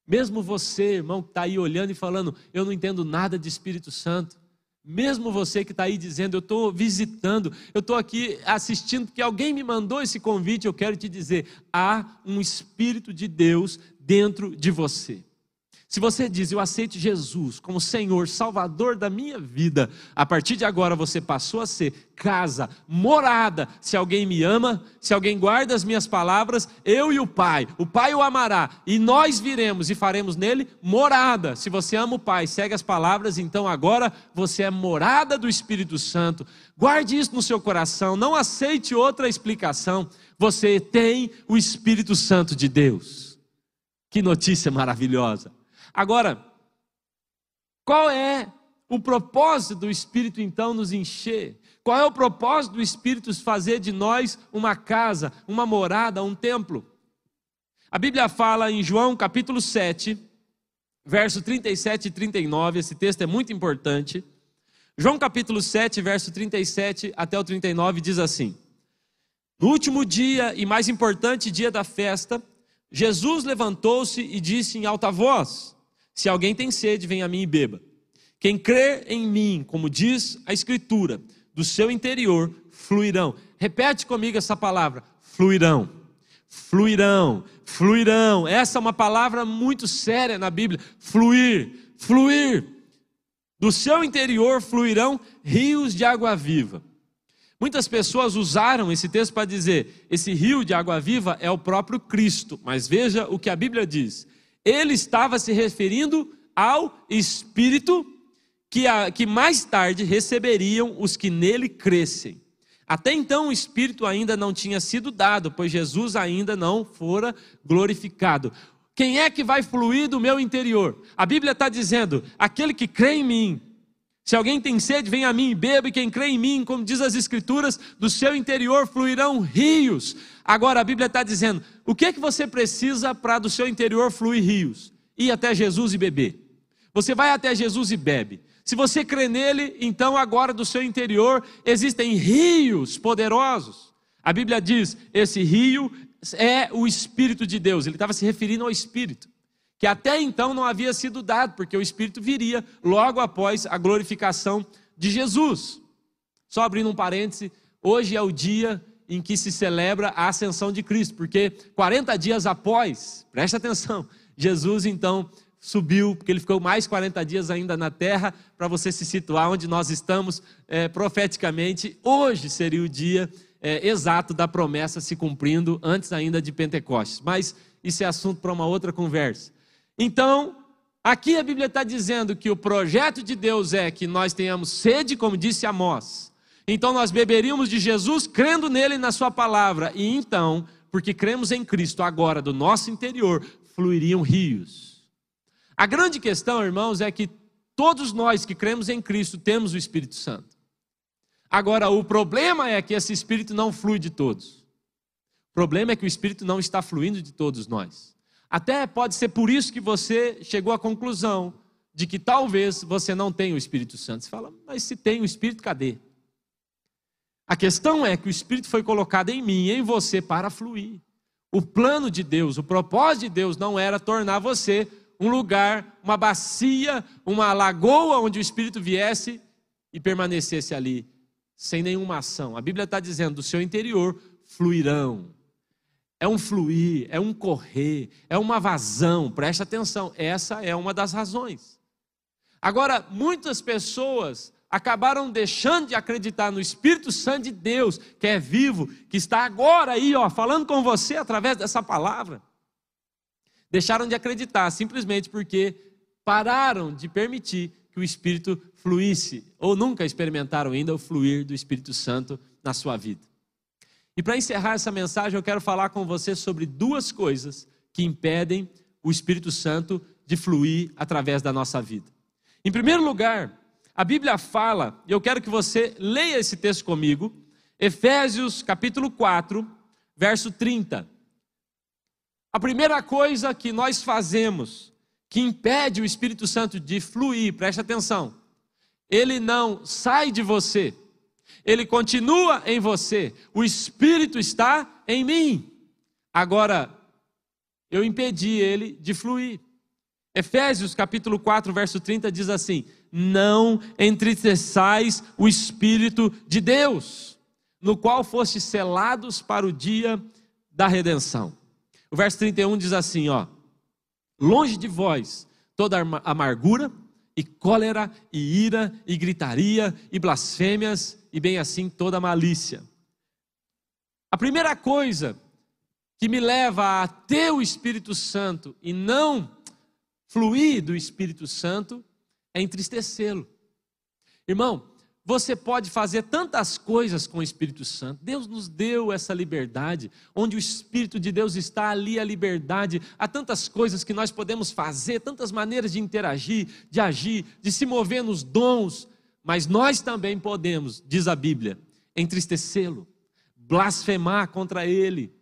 Speaker 1: Mesmo você, irmão, que está aí olhando e falando, eu não entendo nada de Espírito Santo. Mesmo você que está aí dizendo, eu estou visitando, eu estou aqui assistindo, porque alguém me mandou esse convite, eu quero te dizer: há um Espírito de Deus dentro de você. Se você diz, eu aceito Jesus como Senhor, Salvador da minha vida, a partir de agora você passou a ser casa, morada. Se alguém me ama, se alguém guarda as minhas palavras, eu e o Pai, o Pai o amará, e nós viremos e faremos nele morada. Se você ama o Pai, segue as palavras, então agora você é morada do Espírito Santo. Guarde isso no seu coração, não aceite outra explicação. Você tem o Espírito Santo de Deus. Que notícia maravilhosa! Agora, qual é o propósito do Espírito então nos encher? Qual é o propósito do Espírito fazer de nós uma casa, uma morada, um templo? A Bíblia fala em João capítulo 7, verso 37 e 39, esse texto é muito importante. João capítulo 7, verso 37 até o 39 diz assim: No último dia e mais importante dia da festa, Jesus levantou-se e disse em alta voz: se alguém tem sede, venha a mim e beba. Quem crer em mim, como diz a Escritura, do seu interior fluirão. Repete comigo essa palavra: fluirão. Fluirão, fluirão. Essa é uma palavra muito séria na Bíblia. Fluir, fluir. Do seu interior fluirão rios de água viva. Muitas pessoas usaram esse texto para dizer: esse rio de água viva é o próprio Cristo. Mas veja o que a Bíblia diz: ele estava se referindo ao Espírito que, a, que mais tarde receberiam os que nele crescem. Até então o Espírito ainda não tinha sido dado, pois Jesus ainda não fora glorificado. Quem é que vai fluir do meu interior? A Bíblia está dizendo: aquele que crê em mim, se alguém tem sede, vem a mim e beba, e quem crê em mim, como diz as Escrituras, do seu interior fluirão rios. Agora a Bíblia está dizendo: o que é que você precisa para do seu interior fluir rios? Ir até Jesus e beber. Você vai até Jesus e bebe. Se você crê nele, então agora do seu interior existem rios poderosos. A Bíblia diz: esse rio é o Espírito de Deus. Ele estava se referindo ao Espírito que até então não havia sido dado, porque o Espírito viria logo após a glorificação de Jesus. Só abrindo um parêntese, hoje é o dia em que se celebra a ascensão de Cristo, porque 40 dias após, preste atenção, Jesus então subiu, porque ele ficou mais 40 dias ainda na terra, para você se situar onde nós estamos é, profeticamente, hoje seria o dia é, exato da promessa se cumprindo, antes ainda de Pentecostes. Mas isso é assunto para uma outra conversa. Então, aqui a Bíblia está dizendo que o projeto de Deus é que nós tenhamos sede, como disse Amós. Então nós beberíamos de Jesus crendo nele e na sua palavra. E então, porque cremos em Cristo, agora do nosso interior fluiriam rios. A grande questão, irmãos, é que todos nós que cremos em Cristo temos o Espírito Santo. Agora, o problema é que esse Espírito não flui de todos. O problema é que o Espírito não está fluindo de todos nós. Até pode ser por isso que você chegou à conclusão de que talvez você não tenha o Espírito Santo. Você fala, mas se tem o Espírito, cadê? A questão é que o Espírito foi colocado em mim em você para fluir. O plano de Deus, o propósito de Deus não era tornar você um lugar, uma bacia, uma lagoa onde o Espírito viesse e permanecesse ali, sem nenhuma ação. A Bíblia está dizendo: do seu interior fluirão. É um fluir, é um correr, é uma vazão, preste atenção, essa é uma das razões. Agora, muitas pessoas acabaram deixando de acreditar no Espírito Santo de Deus, que é vivo, que está agora aí, ó, falando com você através dessa palavra. Deixaram de acreditar simplesmente porque pararam de permitir que o Espírito fluísse, ou nunca experimentaram ainda o fluir do Espírito Santo na sua vida. E para encerrar essa mensagem, eu quero falar com você sobre duas coisas que impedem o Espírito Santo de fluir através da nossa vida. Em primeiro lugar, a Bíblia fala, e eu quero que você leia esse texto comigo, Efésios capítulo 4, verso 30. A primeira coisa que nós fazemos que impede o Espírito Santo de fluir, preste atenção, ele não sai de você, ele continua em você, o Espírito está em mim. Agora, eu impedi ele de fluir. Efésios capítulo 4, verso 30 diz assim: Não entristeçais o Espírito de Deus, no qual fostes selados para o dia da redenção. O verso 31 diz assim: ó, Longe de vós toda amargura, e cólera, e ira, e gritaria, e blasfêmias, e bem assim toda malícia. A primeira coisa que me leva a ter o Espírito Santo e não fluir do Espírito Santo é entristecê-lo. Irmão, você pode fazer tantas coisas com o Espírito Santo. Deus nos deu essa liberdade. Onde o Espírito de Deus está, ali a liberdade. Há tantas coisas que nós podemos fazer, tantas maneiras de interagir, de agir, de se mover nos dons. Mas nós também podemos, diz a Bíblia, entristecê-lo, blasfemar contra ele,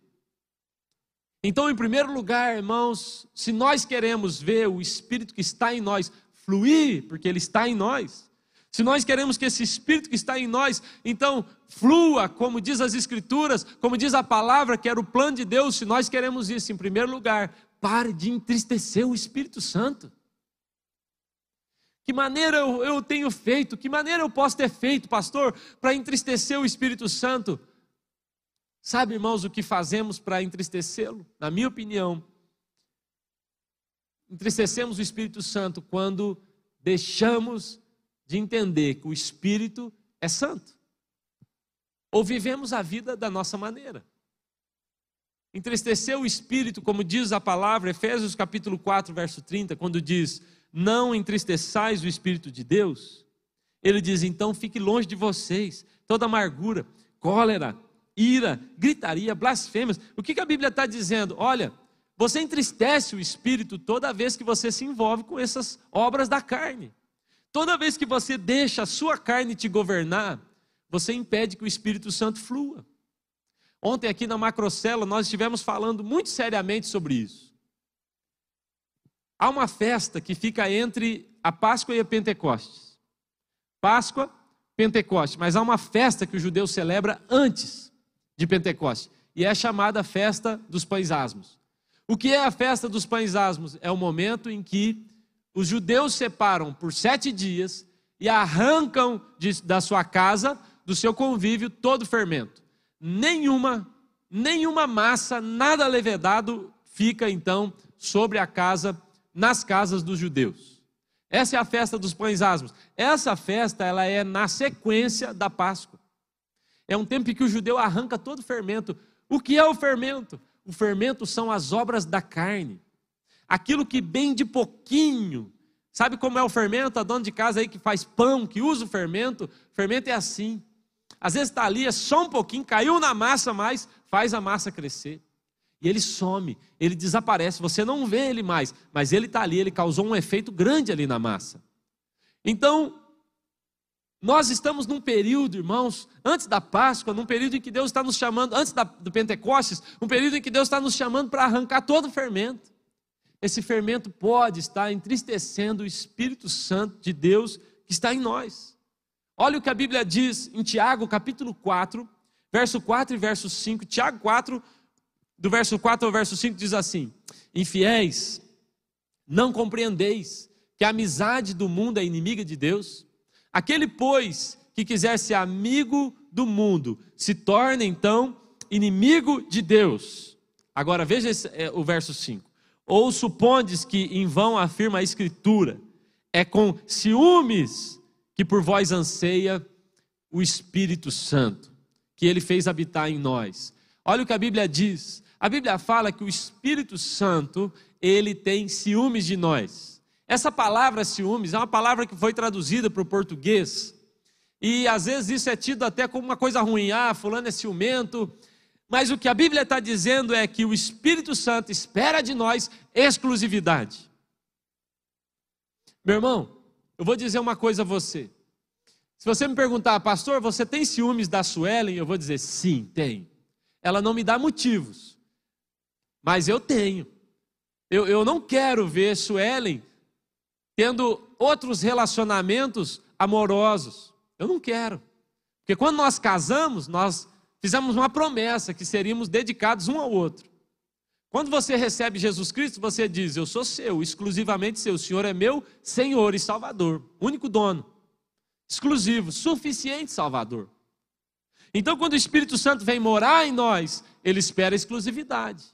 Speaker 1: então, em primeiro lugar, irmãos, se nós queremos ver o Espírito que está em nós fluir, porque ele está em nós, se nós queremos que esse Espírito que está em nós, então, flua, como diz as Escrituras, como diz a palavra, que era o plano de Deus, se nós queremos isso, em primeiro lugar, pare de entristecer o Espírito Santo. Que maneira eu, eu tenho feito, que maneira eu posso ter feito, pastor, para entristecer o Espírito Santo? Sabe, irmãos, o que fazemos para entristecê-lo? Na minha opinião, entristecemos o Espírito Santo quando deixamos de entender que o Espírito é santo. Ou vivemos a vida da nossa maneira. Entristecer o Espírito, como diz a palavra, Efésios capítulo 4, verso 30, quando diz: Não entristeçais o Espírito de Deus. Ele diz: Então fique longe de vocês toda amargura, cólera, ira, gritaria, blasfêmias. O que, a Bíblia está dizendo? Olha, você entristece o espírito toda vez que você se envolve com essas obras da carne. Toda vez que você deixa a sua carne te governar, você impede que o Espírito Santo flua. Ontem aqui na Macrocela nós estivemos falando muito seriamente sobre isso. Há uma festa que fica entre a Páscoa e a Pentecostes. Páscoa, Pentecostes, mas há uma festa que o judeu celebra antes de Pentecostes. E é chamada festa dos pães asmos. O que é a festa dos pães asmos? É o momento em que os judeus separam por sete dias e arrancam de, da sua casa, do seu convívio, todo fermento. Nenhuma, nenhuma massa, nada levedado fica então sobre a casa, nas casas dos judeus. Essa é a festa dos pães asmos. Essa festa ela é na sequência da Páscoa. É um tempo em que o judeu arranca todo o fermento. O que é o fermento? O fermento são as obras da carne. Aquilo que bem de pouquinho. Sabe como é o fermento? A dona de casa aí que faz pão, que usa o fermento. O fermento é assim. Às vezes está ali, é só um pouquinho, caiu na massa, mas faz a massa crescer. E ele some, ele desaparece, você não vê ele mais, mas ele está ali, ele causou um efeito grande ali na massa. Então, nós estamos num período, irmãos, antes da Páscoa, num período em que Deus está nos chamando, antes da, do Pentecostes, um período em que Deus está nos chamando para arrancar todo o fermento. Esse fermento pode estar entristecendo o Espírito Santo de Deus que está em nós. Olha o que a Bíblia diz em Tiago, capítulo 4, verso 4 e verso 5. Tiago 4, do verso 4 ao verso 5 diz assim: Infiéis, não compreendeis que a amizade do mundo é inimiga de Deus? Aquele, pois, que quiser ser amigo do mundo, se torna então inimigo de Deus. Agora veja esse, é, o verso 5. Ou supondes que em vão afirma a Escritura, é com ciúmes que por vós anseia o Espírito Santo, que ele fez habitar em nós. Olha o que a Bíblia diz. A Bíblia fala que o Espírito Santo, ele tem ciúmes de nós. Essa palavra ciúmes é uma palavra que foi traduzida para o português. E às vezes isso é tido até como uma coisa ruim. Ah, fulano é ciumento. Mas o que a Bíblia está dizendo é que o Espírito Santo espera de nós exclusividade. Meu irmão, eu vou dizer uma coisa a você. Se você me perguntar, pastor, você tem ciúmes da Suelen? Eu vou dizer, sim, tenho. Ela não me dá motivos, mas eu tenho. Eu, eu não quero ver Suelen tendo outros relacionamentos amorosos. Eu não quero. Porque quando nós casamos, nós fizemos uma promessa que seríamos dedicados um ao outro. Quando você recebe Jesus Cristo, você diz: Eu sou seu, exclusivamente seu. O Senhor é meu Senhor e Salvador, único dono, exclusivo, suficiente Salvador. Então, quando o Espírito Santo vem morar em nós, ele espera exclusividade.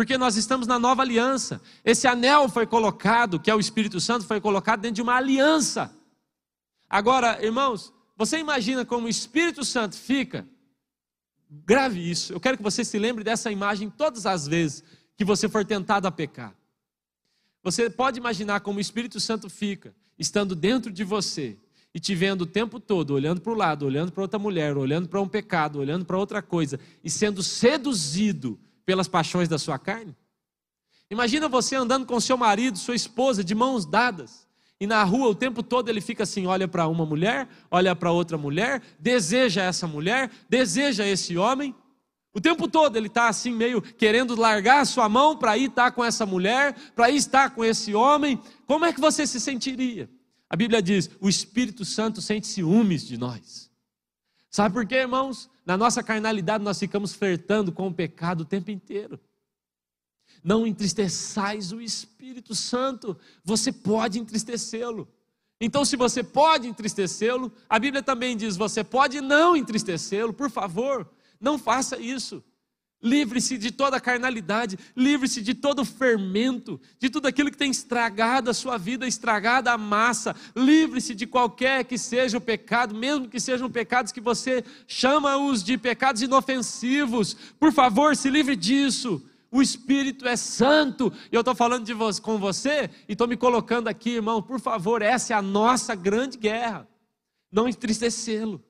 Speaker 1: Porque nós estamos na nova aliança. Esse anel foi colocado, que é o Espírito Santo, foi colocado dentro de uma aliança. Agora, irmãos, você imagina como o Espírito Santo fica Grave isso. Eu quero que você se lembre dessa imagem todas as vezes que você for tentado a pecar. Você pode imaginar como o Espírito Santo fica, estando dentro de você e te vendo o tempo todo, olhando para o lado, olhando para outra mulher, olhando para um pecado, olhando para outra coisa e sendo seduzido pelas paixões da sua carne? Imagina você andando com seu marido, sua esposa, de mãos dadas, e na rua o tempo todo ele fica assim: olha para uma mulher, olha para outra mulher, deseja essa mulher, deseja esse homem. O tempo todo ele está assim, meio querendo largar a sua mão para ir estar com essa mulher, para ir estar com esse homem. Como é que você se sentiria? A Bíblia diz: o Espírito Santo sente ciúmes de nós. Sabe por quê, irmãos? Na nossa carnalidade nós ficamos flertando com o pecado o tempo inteiro. Não entristeçais o Espírito Santo, você pode entristecê-lo. Então, se você pode entristecê-lo, a Bíblia também diz: você pode não entristecê-lo, por favor, não faça isso. Livre-se de toda carnalidade, livre-se de todo fermento, de tudo aquilo que tem estragado a sua vida, estragado a massa. Livre-se de qualquer que seja o pecado, mesmo que sejam pecados que você chama-os de pecados inofensivos. Por favor, se livre disso. O Espírito é santo. E eu estou falando de você, com você e estou me colocando aqui, irmão. Por favor, essa é a nossa grande guerra. Não entristecê-lo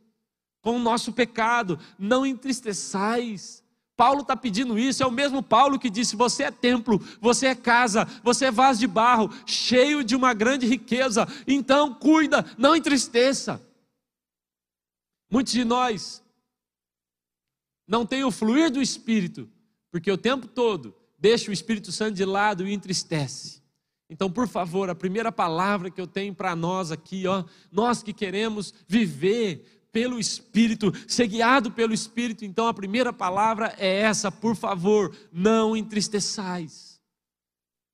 Speaker 1: com o nosso pecado. Não entristeçais. Paulo está pedindo isso, é o mesmo Paulo que disse: Você é templo, você é casa, você é vaso de barro, cheio de uma grande riqueza, então cuida, não entristeça. Muitos de nós não têm o fluir do Espírito, porque o tempo todo deixa o Espírito Santo de lado e entristece. Então, por favor, a primeira palavra que eu tenho para nós aqui, ó, nós que queremos viver pelo Espírito, ser guiado pelo Espírito, então a primeira palavra é essa, por favor, não entristeçais.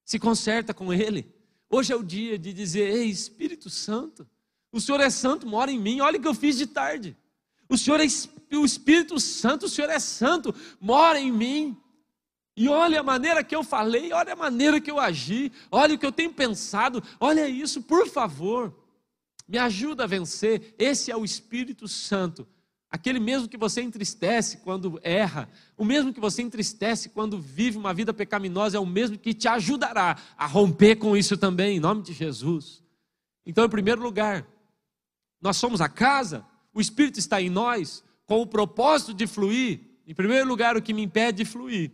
Speaker 1: Se conserta com Ele. Hoje é o dia de dizer: Ei, Espírito Santo, o Senhor é santo, mora em mim, olha o que eu fiz de tarde. O Senhor é o Espírito Santo, o Senhor é santo, mora em mim. E olha a maneira que eu falei, olha a maneira que eu agi, olha o que eu tenho pensado, olha isso, por favor, me ajuda a vencer. Esse é o Espírito Santo, aquele mesmo que você entristece quando erra, o mesmo que você entristece quando vive uma vida pecaminosa, é o mesmo que te ajudará a romper com isso também, em nome de Jesus. Então, em primeiro lugar, nós somos a casa, o Espírito está em nós, com o propósito de fluir. Em primeiro lugar, o que me impede de fluir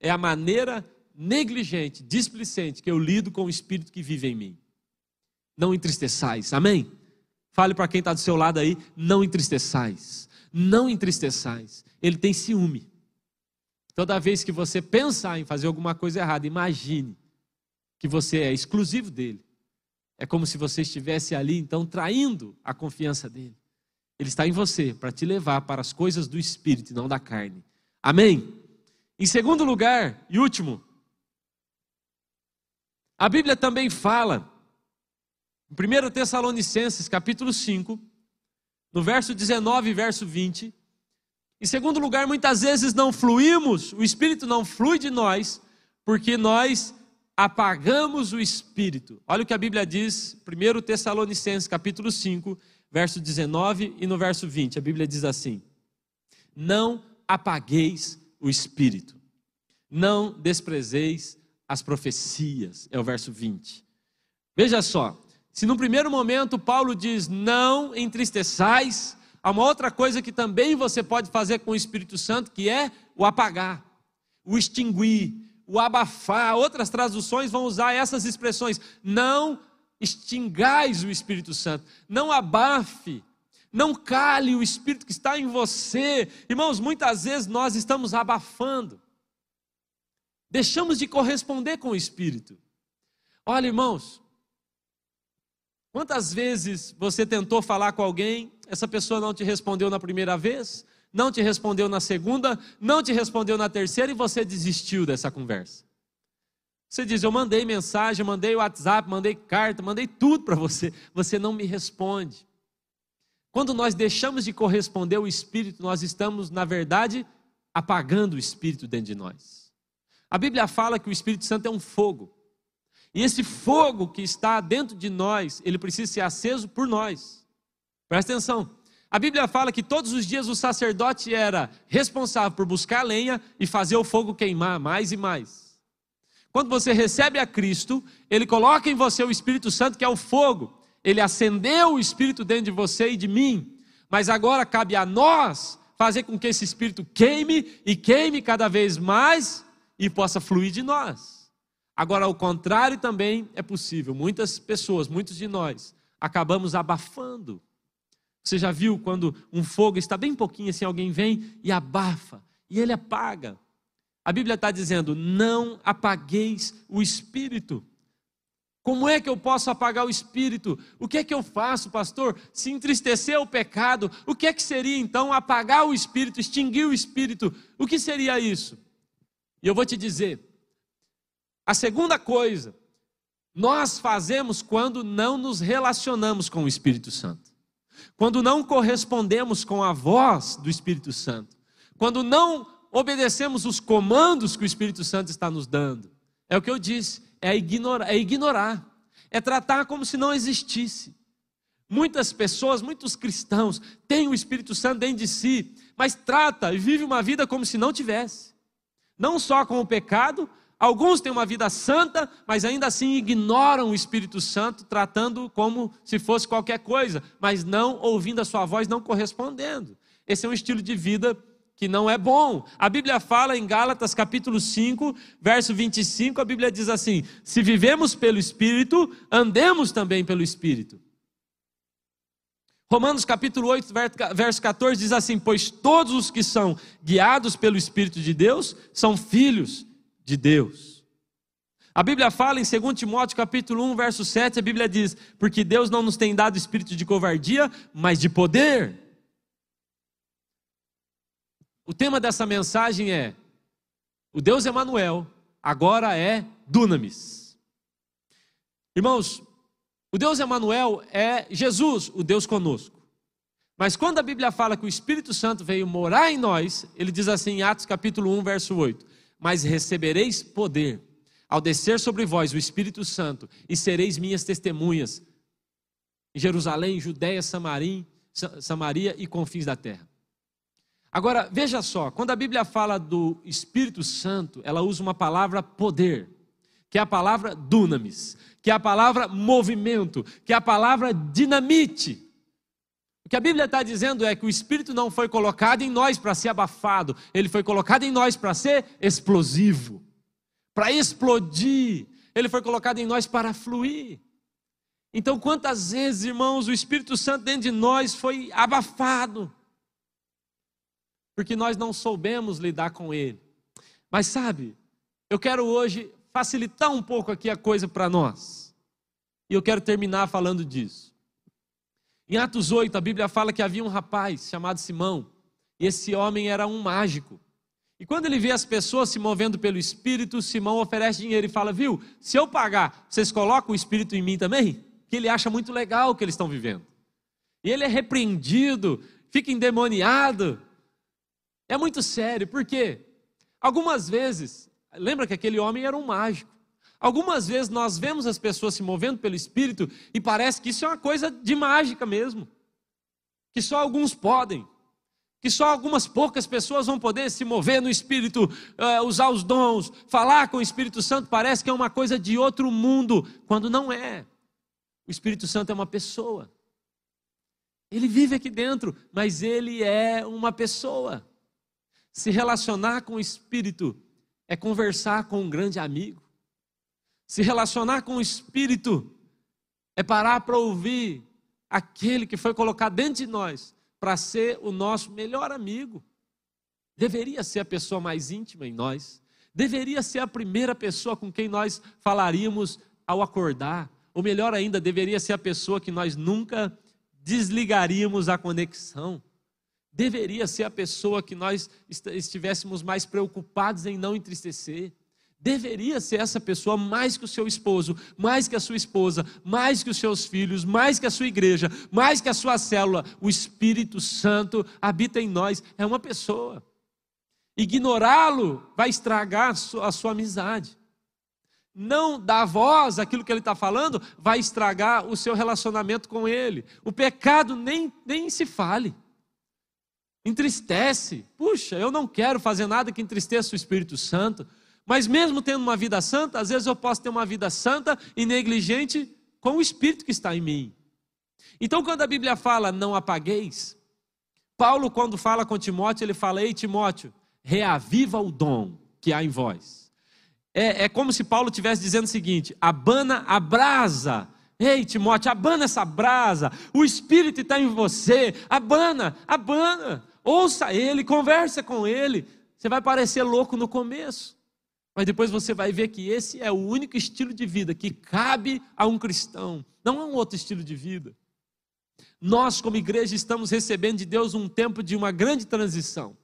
Speaker 1: é a maneira negligente, displicente que eu lido com o Espírito que vive em mim. Não entristeçais, amém? Fale para quem está do seu lado aí, não entristeçais, não entristeçais. Ele tem ciúme. Toda vez que você pensar em fazer alguma coisa errada, imagine que você é exclusivo dele. É como se você estivesse ali, então, traindo a confiança dele. Ele está em você para te levar para as coisas do espírito e não da carne. Amém? Em segundo lugar e último, a Bíblia também fala, em 1 Tessalonicenses, capítulo 5, no verso 19 e verso 20. Em segundo lugar, muitas vezes não fluímos, o Espírito não flui de nós, porque nós apagamos o Espírito. Olha o que a Bíblia diz, 1 Tessalonicenses, capítulo 5, verso 19 e no verso 20. A Bíblia diz assim: Não apagueis o Espírito, não desprezeis as profecias, é o verso 20. Veja só, se no primeiro momento Paulo diz não entristeçais, há uma outra coisa que também você pode fazer com o Espírito Santo, que é o apagar, o extinguir, o abafar. Outras traduções vão usar essas expressões. Não extingais o Espírito Santo, não abafe, não cale o Espírito que está em você. Irmãos, muitas vezes nós estamos abafando. Deixamos de corresponder com o Espírito. Olha, irmãos, quantas vezes você tentou falar com alguém, essa pessoa não te respondeu na primeira vez, não te respondeu na segunda, não te respondeu na terceira e você desistiu dessa conversa. Você diz: Eu mandei mensagem, mandei WhatsApp, mandei carta, mandei tudo para você, você não me responde. Quando nós deixamos de corresponder ao Espírito, nós estamos, na verdade, apagando o Espírito dentro de nós. A Bíblia fala que o Espírito Santo é um fogo. E esse fogo que está dentro de nós, ele precisa ser aceso por nós. Presta atenção. A Bíblia fala que todos os dias o sacerdote era responsável por buscar lenha e fazer o fogo queimar mais e mais. Quando você recebe a Cristo, ele coloca em você o Espírito Santo, que é o fogo. Ele acendeu o Espírito dentro de você e de mim. Mas agora cabe a nós fazer com que esse Espírito queime e queime cada vez mais e possa fluir de nós. Agora, o contrário também é possível. Muitas pessoas, muitos de nós, acabamos abafando. Você já viu quando um fogo está bem pouquinho assim, alguém vem e abafa, e ele apaga. A Bíblia está dizendo: não apagueis o espírito. Como é que eu posso apagar o espírito? O que é que eu faço, pastor? Se entristecer o pecado, o que é que seria então apagar o espírito, extinguir o espírito? O que seria isso? E eu vou te dizer, a segunda coisa, nós fazemos quando não nos relacionamos com o Espírito Santo, quando não correspondemos com a voz do Espírito Santo, quando não obedecemos os comandos que o Espírito Santo está nos dando. É o que eu disse, é ignorar, é, ignorar, é tratar como se não existisse. Muitas pessoas, muitos cristãos têm o Espírito Santo dentro de si, mas trata e vive uma vida como se não tivesse não só com o pecado, alguns têm uma vida santa, mas ainda assim ignoram o Espírito Santo, tratando como se fosse qualquer coisa, mas não ouvindo a sua voz, não correspondendo. Esse é um estilo de vida que não é bom. A Bíblia fala em Gálatas capítulo 5, verso 25, a Bíblia diz assim: Se vivemos pelo Espírito, andemos também pelo Espírito. Romanos capítulo 8, verso 14 diz assim: Pois todos os que são guiados pelo Espírito de Deus são filhos de Deus. A Bíblia fala em 2 Timóteo capítulo 1, verso 7, a Bíblia diz: Porque Deus não nos tem dado espírito de covardia, mas de poder. O tema dessa mensagem é: O Deus Emanuel agora é Dunamis. Irmãos, o Deus Emanuel é Jesus, o Deus conosco. Mas quando a Bíblia fala que o Espírito Santo veio morar em nós, ele diz assim em Atos capítulo 1, verso 8: "Mas recebereis poder ao descer sobre vós o Espírito Santo, e sereis minhas testemunhas em Jerusalém, Judéia, Samarim, Samaria e confins da terra." Agora, veja só, quando a Bíblia fala do Espírito Santo, ela usa uma palavra poder, que é a palavra dunamis que é a palavra movimento, que é a palavra dinamite. O que a Bíblia está dizendo é que o Espírito não foi colocado em nós para ser abafado, ele foi colocado em nós para ser explosivo, para explodir, ele foi colocado em nós para fluir. Então, quantas vezes, irmãos, o Espírito Santo dentro de nós foi abafado, porque nós não soubemos lidar com ele. Mas sabe, eu quero hoje facilitar um pouco aqui a coisa para nós. E eu quero terminar falando disso. Em Atos 8, a Bíblia fala que havia um rapaz chamado Simão, e esse homem era um mágico. E quando ele vê as pessoas se movendo pelo Espírito, Simão oferece dinheiro e fala: Viu, se eu pagar, vocês colocam o Espírito em mim também? Que ele acha muito legal o que eles estão vivendo. E ele é repreendido, fica endemoniado. É muito sério, por quê? Algumas vezes, lembra que aquele homem era um mágico. Algumas vezes nós vemos as pessoas se movendo pelo Espírito e parece que isso é uma coisa de mágica mesmo. Que só alguns podem que só algumas poucas pessoas vão poder se mover no Espírito, uh, usar os dons, falar com o Espírito Santo, parece que é uma coisa de outro mundo, quando não é. O Espírito Santo é uma pessoa. Ele vive aqui dentro, mas ele é uma pessoa. Se relacionar com o Espírito é conversar com um grande amigo. Se relacionar com o Espírito é parar para ouvir aquele que foi colocado dentro de nós para ser o nosso melhor amigo. Deveria ser a pessoa mais íntima em nós. Deveria ser a primeira pessoa com quem nós falaríamos ao acordar. Ou melhor ainda, deveria ser a pessoa que nós nunca desligaríamos a conexão. Deveria ser a pessoa que nós estivéssemos mais preocupados em não entristecer deveria ser essa pessoa mais que o seu esposo, mais que a sua esposa, mais que os seus filhos, mais que a sua igreja, mais que a sua célula. O Espírito Santo habita em nós, é uma pessoa. Ignorá-lo vai estragar a sua, amizade. Não dar voz àquilo que ele está falando vai estragar o seu relacionamento com ele. O pecado nem, nem se fale. Entristece. Puxa, eu não quero fazer nada que entristeça o Espírito Santo. Mas mesmo tendo uma vida santa, às vezes eu posso ter uma vida santa e negligente com o Espírito que está em mim. Então, quando a Bíblia fala não apagueis, Paulo, quando fala com Timóteo, ele fala: Ei, Timóteo, reaviva o dom que há em vós. É, é como se Paulo estivesse dizendo o seguinte: abana a brasa. Ei, Timóteo, abana essa brasa. O Espírito está em você. Abana, abana. Ouça ele, conversa com ele. Você vai parecer louco no começo. Mas depois você vai ver que esse é o único estilo de vida que cabe a um cristão, não a um outro estilo de vida. Nós, como igreja, estamos recebendo de Deus um tempo de uma grande transição.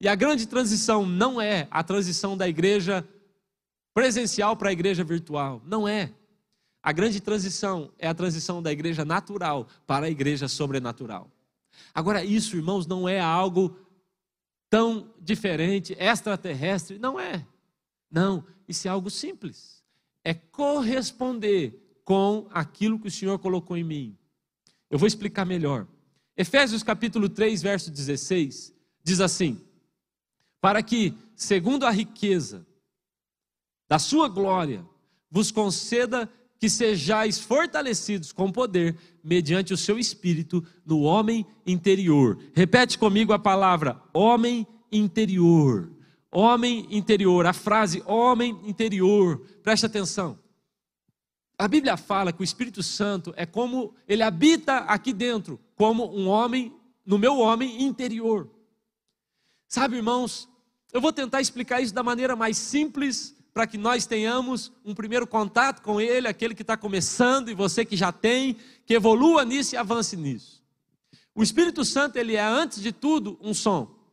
Speaker 1: E a grande transição não é a transição da igreja presencial para a igreja virtual. Não é. A grande transição é a transição da igreja natural para a igreja sobrenatural. Agora, isso, irmãos, não é algo tão diferente, extraterrestre. Não é. Não, isso é algo simples. É corresponder com aquilo que o Senhor colocou em mim. Eu vou explicar melhor. Efésios capítulo 3, verso 16, diz assim: Para que, segundo a riqueza da sua glória, vos conceda que sejais fortalecidos com poder mediante o seu espírito no homem interior. Repete comigo a palavra homem interior. Homem interior, a frase homem interior, preste atenção. A Bíblia fala que o Espírito Santo é como ele habita aqui dentro, como um homem, no meu homem interior. Sabe, irmãos, eu vou tentar explicar isso da maneira mais simples para que nós tenhamos um primeiro contato com ele, aquele que está começando e você que já tem, que evolua nisso e avance nisso. O Espírito Santo, ele é antes de tudo um som.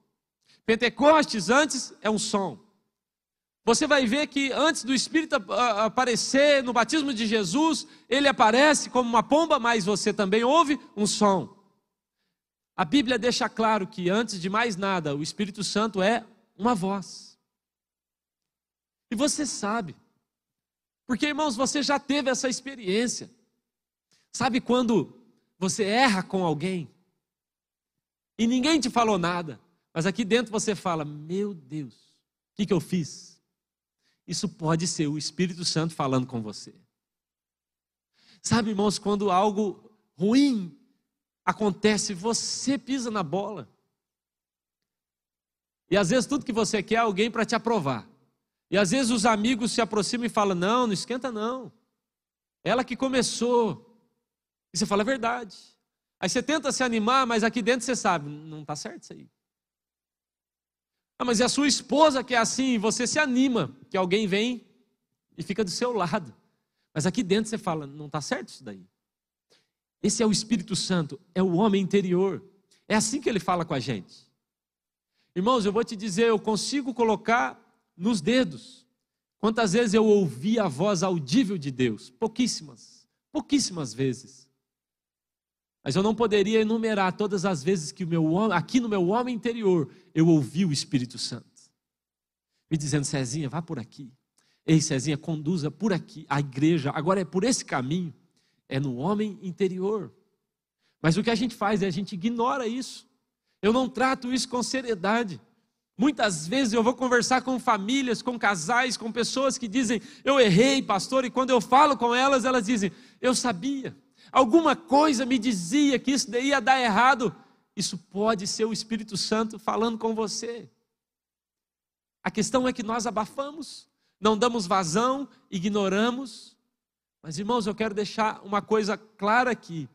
Speaker 1: Pentecostes antes é um som. Você vai ver que antes do Espírito aparecer no batismo de Jesus, ele aparece como uma pomba, mas você também ouve um som. A Bíblia deixa claro que antes de mais nada, o Espírito Santo é uma voz. E você sabe, porque irmãos, você já teve essa experiência. Sabe quando você erra com alguém e ninguém te falou nada? Mas aqui dentro você fala: Meu Deus, o que, que eu fiz? Isso pode ser o Espírito Santo falando com você. Sabe, irmãos, quando algo ruim acontece, você pisa na bola. E às vezes tudo que você quer é alguém para te aprovar. E às vezes os amigos se aproximam e falam: Não, não esquenta não. Ela que começou. E você fala a verdade. Aí você tenta se animar, mas aqui dentro você sabe: Não está certo isso aí. Ah, mas é a sua esposa que é assim, você se anima, que alguém vem e fica do seu lado. Mas aqui dentro você fala, não está certo isso daí. Esse é o Espírito Santo, é o homem interior. É assim que ele fala com a gente. Irmãos, eu vou te dizer, eu consigo colocar nos dedos quantas vezes eu ouvi a voz audível de Deus. Pouquíssimas, pouquíssimas vezes. Mas eu não poderia enumerar todas as vezes que meu aqui no meu homem interior eu ouvi o Espírito Santo me dizendo: Cezinha, vá por aqui. Ei, Cezinha, conduza por aqui a igreja. Agora é por esse caminho, é no homem interior. Mas o que a gente faz é a gente ignora isso. Eu não trato isso com seriedade. Muitas vezes eu vou conversar com famílias, com casais, com pessoas que dizem: Eu errei, pastor, e quando eu falo com elas, elas dizem: Eu sabia. Alguma coisa me dizia que isso ia dar errado. Isso pode ser o Espírito Santo falando com você. A questão é que nós abafamos, não damos vazão, ignoramos. Mas, irmãos, eu quero deixar uma coisa clara aqui: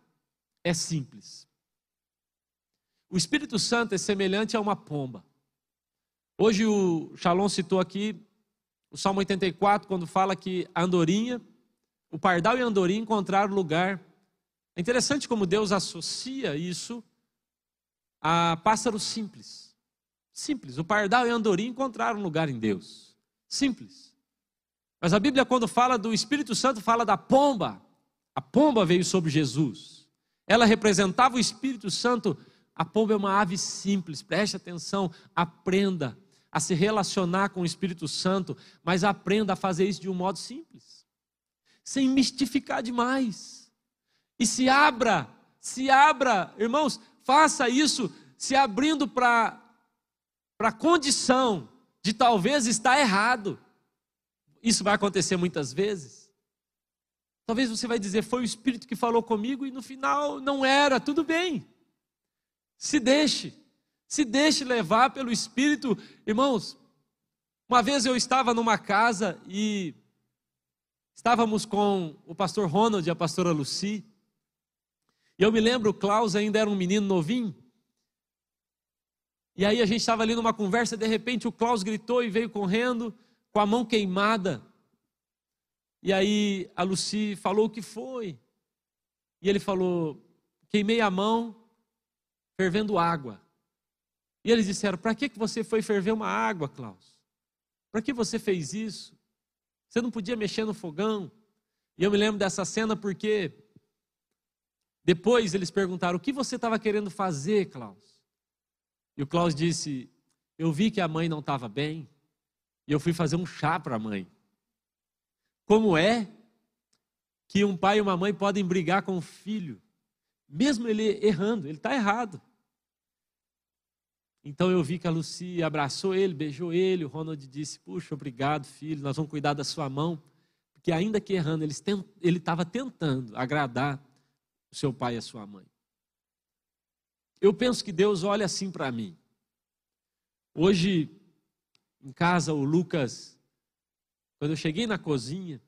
Speaker 1: é simples. O Espírito Santo é semelhante a uma pomba. Hoje o Shalom citou aqui o Salmo 84, quando fala que a andorinha, o pardal e a andorinha encontraram lugar é interessante como Deus associa isso a pássaros simples. Simples. O pardal e a andorinha encontraram lugar em Deus. Simples. Mas a Bíblia, quando fala do Espírito Santo, fala da pomba. A pomba veio sobre Jesus. Ela representava o Espírito Santo. A pomba é uma ave simples. Preste atenção. Aprenda a se relacionar com o Espírito Santo, mas aprenda a fazer isso de um modo simples, sem mistificar demais. E se abra, se abra, irmãos, faça isso se abrindo para a condição de talvez estar errado. Isso vai acontecer muitas vezes. Talvez você vai dizer, foi o Espírito que falou comigo e no final não era, tudo bem. Se deixe, se deixe levar pelo Espírito. Irmãos, uma vez eu estava numa casa e estávamos com o pastor Ronald e a pastora Lucy. E eu me lembro, o Klaus ainda era um menino novinho. E aí a gente estava ali numa conversa, de repente o Klaus gritou e veio correndo com a mão queimada. E aí a Lucy falou o que foi. E ele falou: queimei a mão fervendo água. E eles disseram: para que você foi ferver uma água, Klaus? Para que você fez isso? Você não podia mexer no fogão? E eu me lembro dessa cena porque depois eles perguntaram: o que você estava querendo fazer, Klaus? E o Klaus disse: eu vi que a mãe não estava bem e eu fui fazer um chá para a mãe. Como é que um pai e uma mãe podem brigar com o filho, mesmo ele errando? Ele está errado. Então eu vi que a Lucy abraçou ele, beijou ele. O Ronald disse: Puxa, obrigado, filho, nós vamos cuidar da sua mão. Porque ainda que errando, ele estava tentando agradar seu pai e a sua mãe. Eu penso que Deus olha assim para mim. Hoje, em casa, o Lucas, quando eu cheguei na cozinha,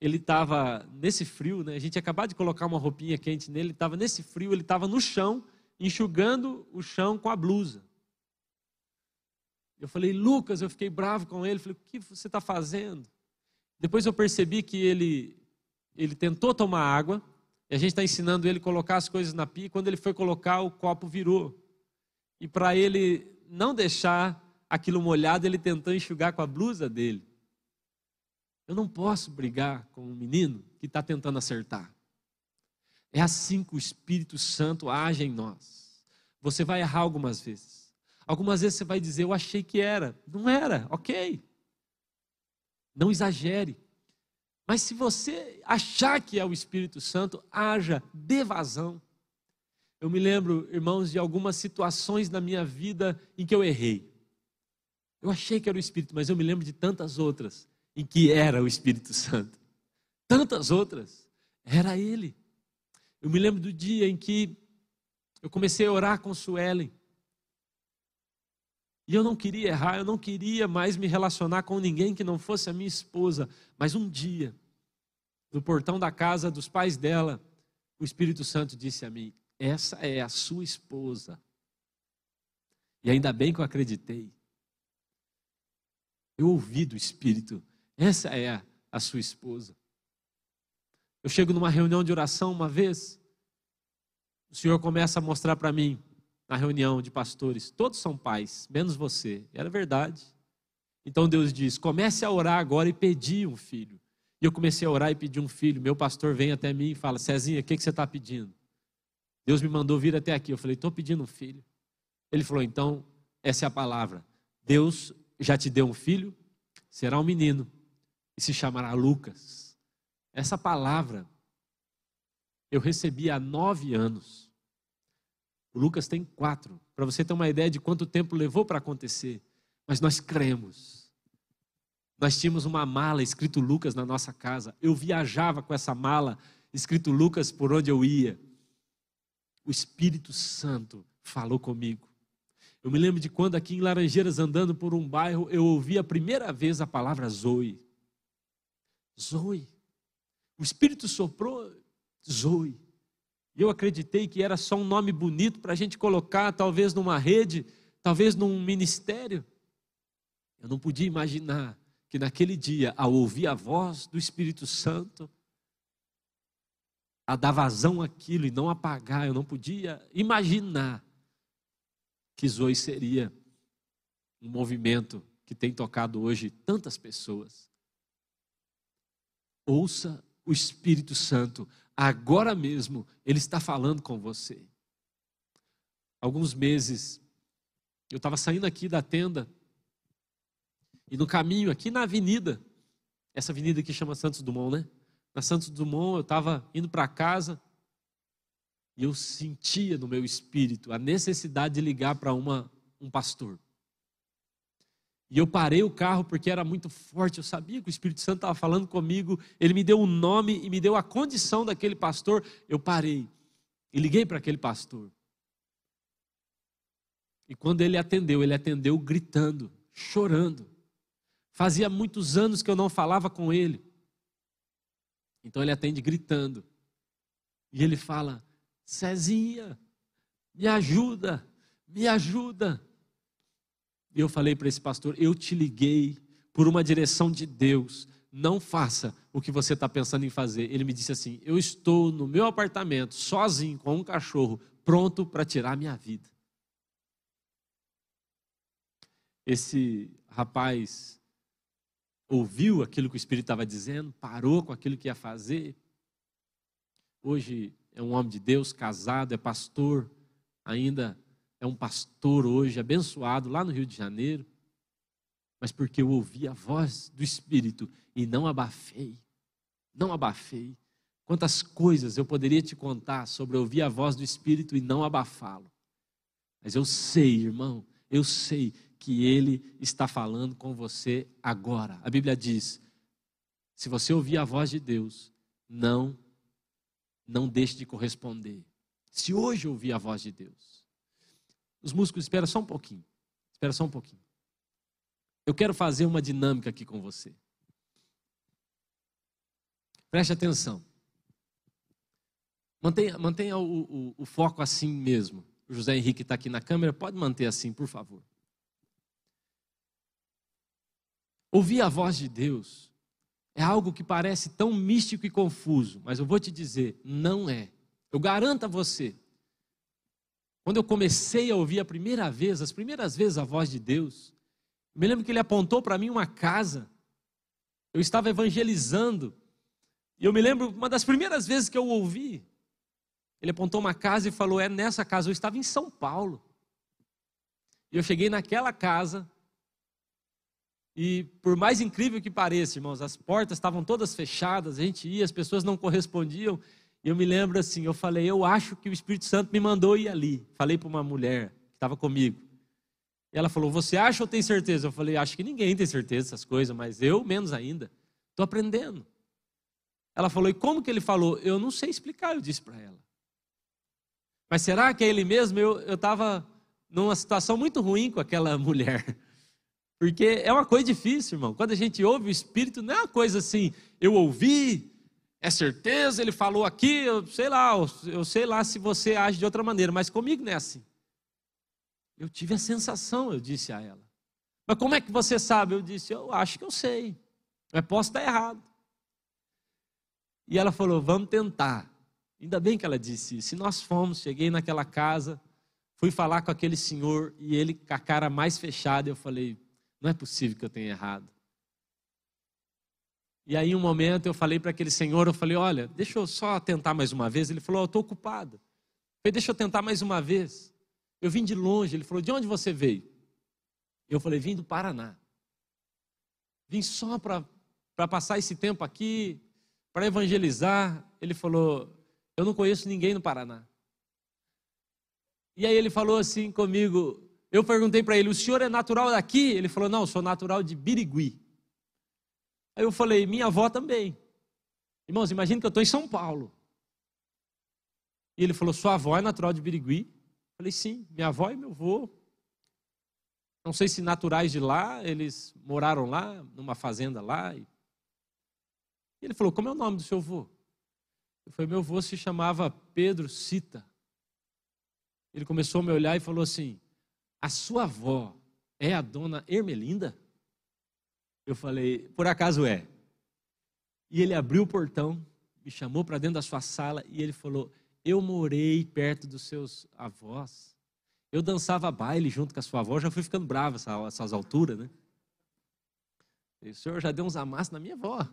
Speaker 1: ele estava nesse frio, né? A gente acabou de colocar uma roupinha quente nele, ele estava nesse frio, ele estava no chão, enxugando o chão com a blusa. Eu falei, Lucas, eu fiquei bravo com ele, falei, o que você está fazendo? Depois eu percebi que ele, ele tentou tomar água, e a gente está ensinando ele a colocar as coisas na pia. Quando ele foi colocar, o copo virou. E para ele não deixar aquilo molhado, ele tentou enxugar com a blusa dele. Eu não posso brigar com um menino que está tentando acertar. É assim que o Espírito Santo age em nós. Você vai errar algumas vezes. Algumas vezes você vai dizer, eu achei que era. Não era, ok. Não exagere. Mas se você achar que é o Espírito Santo, haja devasão. Eu me lembro, irmãos, de algumas situações na minha vida em que eu errei. Eu achei que era o Espírito, mas eu me lembro de tantas outras em que era o Espírito Santo. Tantas outras. Era Ele. Eu me lembro do dia em que eu comecei a orar com Suelen. E eu não queria errar, eu não queria mais me relacionar com ninguém que não fosse a minha esposa. Mas um dia, no portão da casa dos pais dela, o Espírito Santo disse a mim: Essa é a sua esposa. E ainda bem que eu acreditei. Eu ouvi do Espírito: Essa é a, a sua esposa. Eu chego numa reunião de oração uma vez, o Senhor começa a mostrar para mim, na reunião de pastores, todos são pais, menos você. Era verdade. Então Deus diz: comece a orar agora e pedir um filho. E eu comecei a orar e pedir um filho. Meu pastor vem até mim e fala: Cezinha, o que, que você está pedindo? Deus me mandou vir até aqui. Eu falei: estou pedindo um filho. Ele falou: então, essa é a palavra. Deus já te deu um filho, será um menino e se chamará Lucas. Essa palavra eu recebi há nove anos. O Lucas tem quatro, para você ter uma ideia de quanto tempo levou para acontecer. Mas nós cremos. Nós tínhamos uma mala escrito Lucas na nossa casa. Eu viajava com essa mala escrito Lucas por onde eu ia. O Espírito Santo falou comigo. Eu me lembro de quando aqui em Laranjeiras, andando por um bairro, eu ouvi a primeira vez a palavra Zoe. Zoe. O Espírito soprou Zoe. E eu acreditei que era só um nome bonito para a gente colocar, talvez numa rede, talvez num ministério. Eu não podia imaginar que naquele dia, ao ouvir a voz do Espírito Santo, a dar vazão àquilo e não apagar, eu não podia imaginar que Zoe seria um movimento que tem tocado hoje tantas pessoas. Ouça o Espírito Santo, agora mesmo, ele está falando com você. Alguns meses, eu estava saindo aqui da tenda, e no caminho, aqui na avenida, essa avenida que chama Santos Dumont, né? Na Santos Dumont, eu estava indo para casa, e eu sentia no meu espírito a necessidade de ligar para um pastor. E eu parei o carro porque era muito forte, eu sabia que o Espírito Santo estava falando comigo, ele me deu o um nome e me deu a condição daquele pastor. Eu parei e liguei para aquele pastor. E quando ele atendeu, ele atendeu gritando, chorando. Fazia muitos anos que eu não falava com ele. Então ele atende gritando. E ele fala: Cezinha, me ajuda, me ajuda. E eu falei para esse pastor: eu te liguei por uma direção de Deus. Não faça o que você está pensando em fazer. Ele me disse assim: eu estou no meu apartamento, sozinho, com um cachorro, pronto para tirar minha vida. Esse rapaz ouviu aquilo que o Espírito estava dizendo, parou com aquilo que ia fazer. Hoje é um homem de Deus, casado, é pastor, ainda é um pastor hoje, abençoado lá no Rio de Janeiro, mas porque eu ouvi a voz do Espírito e não abafei, não abafei. Quantas coisas eu poderia te contar sobre ouvir a voz do Espírito e não abafá-lo. Mas eu sei, irmão, eu sei que Ele está falando com você agora. A Bíblia diz: se você ouvir a voz de Deus, não não deixe de corresponder. Se hoje ouvir a voz de Deus, os músicos, espera só um pouquinho. Espera só um pouquinho. Eu quero fazer uma dinâmica aqui com você. Preste atenção. Mantenha, mantenha o, o, o foco assim mesmo. O José Henrique está aqui na câmera, pode manter assim, por favor. Ouvir a voz de Deus é algo que parece tão místico e confuso, mas eu vou te dizer, não é. Eu garanto a você. Quando eu comecei a ouvir a primeira vez, as primeiras vezes a voz de Deus, me lembro que ele apontou para mim uma casa. Eu estava evangelizando. E eu me lembro, uma das primeiras vezes que eu ouvi, ele apontou uma casa e falou: É nessa casa. Eu estava em São Paulo. E eu cheguei naquela casa, e por mais incrível que pareça, irmãos, as portas estavam todas fechadas, a gente ia, as pessoas não correspondiam. E eu me lembro assim, eu falei, eu acho que o Espírito Santo me mandou ir ali. Falei para uma mulher que estava comigo. E ela falou, você acha ou tem certeza? Eu falei, acho que ninguém tem certeza dessas coisas, mas eu menos ainda. Estou aprendendo. Ela falou, e como que ele falou? Eu não sei explicar, eu disse para ela. Mas será que é ele mesmo? Eu estava numa situação muito ruim com aquela mulher. Porque é uma coisa difícil, irmão. Quando a gente ouve o Espírito, não é uma coisa assim, eu ouvi, é certeza, ele falou aqui, eu sei lá, eu sei lá se você age de outra maneira, mas comigo não é assim. Eu tive a sensação, eu disse a ela. Mas como é que você sabe? Eu disse, eu acho que eu sei. Mas posso estar errado. E ela falou: Vamos tentar. Ainda bem que ela disse isso. Se nós fomos, cheguei naquela casa, fui falar com aquele senhor e ele com a cara mais fechada, eu falei: Não é possível que eu tenha errado. E aí, um momento, eu falei para aquele senhor: Eu falei, Olha, deixa eu só tentar mais uma vez. Ele falou: Eu estou ocupado. Eu falei: Deixa eu tentar mais uma vez. Eu vim de longe. Ele falou: De onde você veio? Eu falei: Vim do Paraná. Vim só para passar esse tempo aqui, para evangelizar. Ele falou: Eu não conheço ninguém no Paraná. E aí ele falou assim comigo. Eu perguntei para ele: O senhor é natural daqui? Ele falou: Não, sou natural de Birigui. Aí eu falei: Minha avó também. Irmãos, imagine que eu estou em São Paulo. E ele falou: Sua avó é natural de Birigui? Eu falei: Sim, minha avó e meu avô. Não sei se naturais de lá, eles moraram lá, numa fazenda lá. E ele falou: Como é o nome do seu avô? Eu falei: Meu avô se chamava Pedro Cita. Ele começou a me olhar e falou assim: A sua avó é a dona Ermelinda? Eu falei: Por acaso é? E ele abriu o portão, me chamou para dentro da sua sala e ele falou: Eu morei perto dos seus avós. Eu dançava baile junto com a sua avó, já fui ficando bravo essas alturas, né? E o senhor já deu uns amassos na minha avó.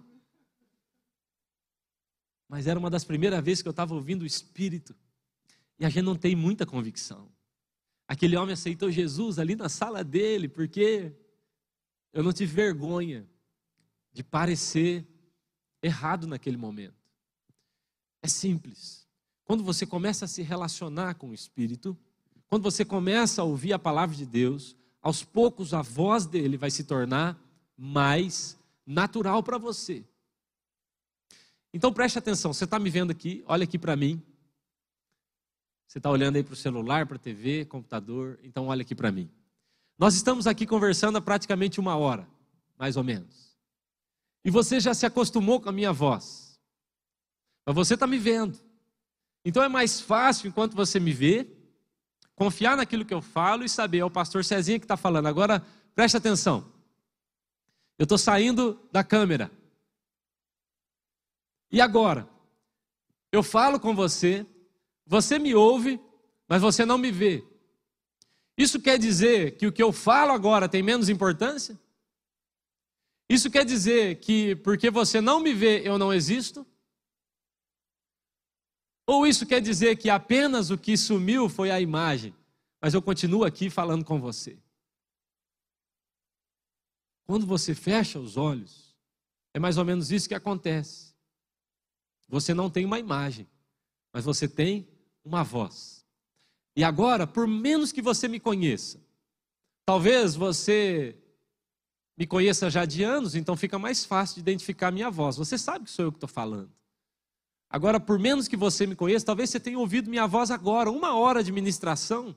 Speaker 1: Mas era uma das primeiras vezes que eu estava ouvindo o Espírito. E a gente não tem muita convicção. Aquele homem aceitou Jesus ali na sala dele, porque eu não tive vergonha de parecer errado naquele momento. É simples. Quando você começa a se relacionar com o Espírito, quando você começa a ouvir a palavra de Deus, aos poucos a voz dele vai se tornar mais natural para você. Então preste atenção, você está me vendo aqui, olha aqui para mim. Você está olhando aí para o celular, para a TV, computador, então olha aqui para mim. Nós estamos aqui conversando há praticamente uma hora, mais ou menos. E você já se acostumou com a minha voz. Mas você está me vendo. Então é mais fácil, enquanto você me vê, confiar naquilo que eu falo e saber, é o pastor Cezinha que está falando. Agora, preste atenção. Eu estou saindo da câmera. E agora? Eu falo com você, você me ouve, mas você não me vê. Isso quer dizer que o que eu falo agora tem menos importância? Isso quer dizer que porque você não me vê, eu não existo? Ou isso quer dizer que apenas o que sumiu foi a imagem, mas eu continuo aqui falando com você? Quando você fecha os olhos, é mais ou menos isso que acontece. Você não tem uma imagem, mas você tem uma voz. E agora, por menos que você me conheça, talvez você me conheça já de anos, então fica mais fácil de identificar a minha voz. Você sabe que sou eu que estou falando. Agora, por menos que você me conheça, talvez você tenha ouvido minha voz agora, uma hora de ministração,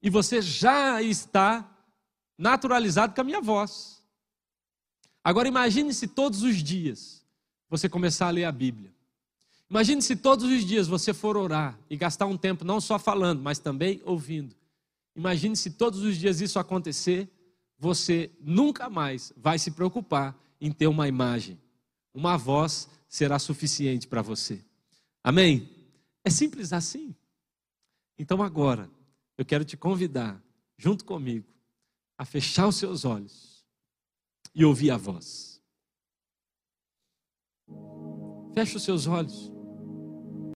Speaker 1: e você já está naturalizado com a minha voz. Agora imagine se todos os dias você começar a ler a Bíblia. Imagine se todos os dias você for orar e gastar um tempo não só falando, mas também ouvindo. Imagine se todos os dias isso acontecer, você nunca mais vai se preocupar em ter uma imagem. Uma voz será suficiente para você. Amém? É simples assim. Então agora, eu quero te convidar, junto comigo, a fechar os seus olhos e ouvir a voz. Feche os seus olhos.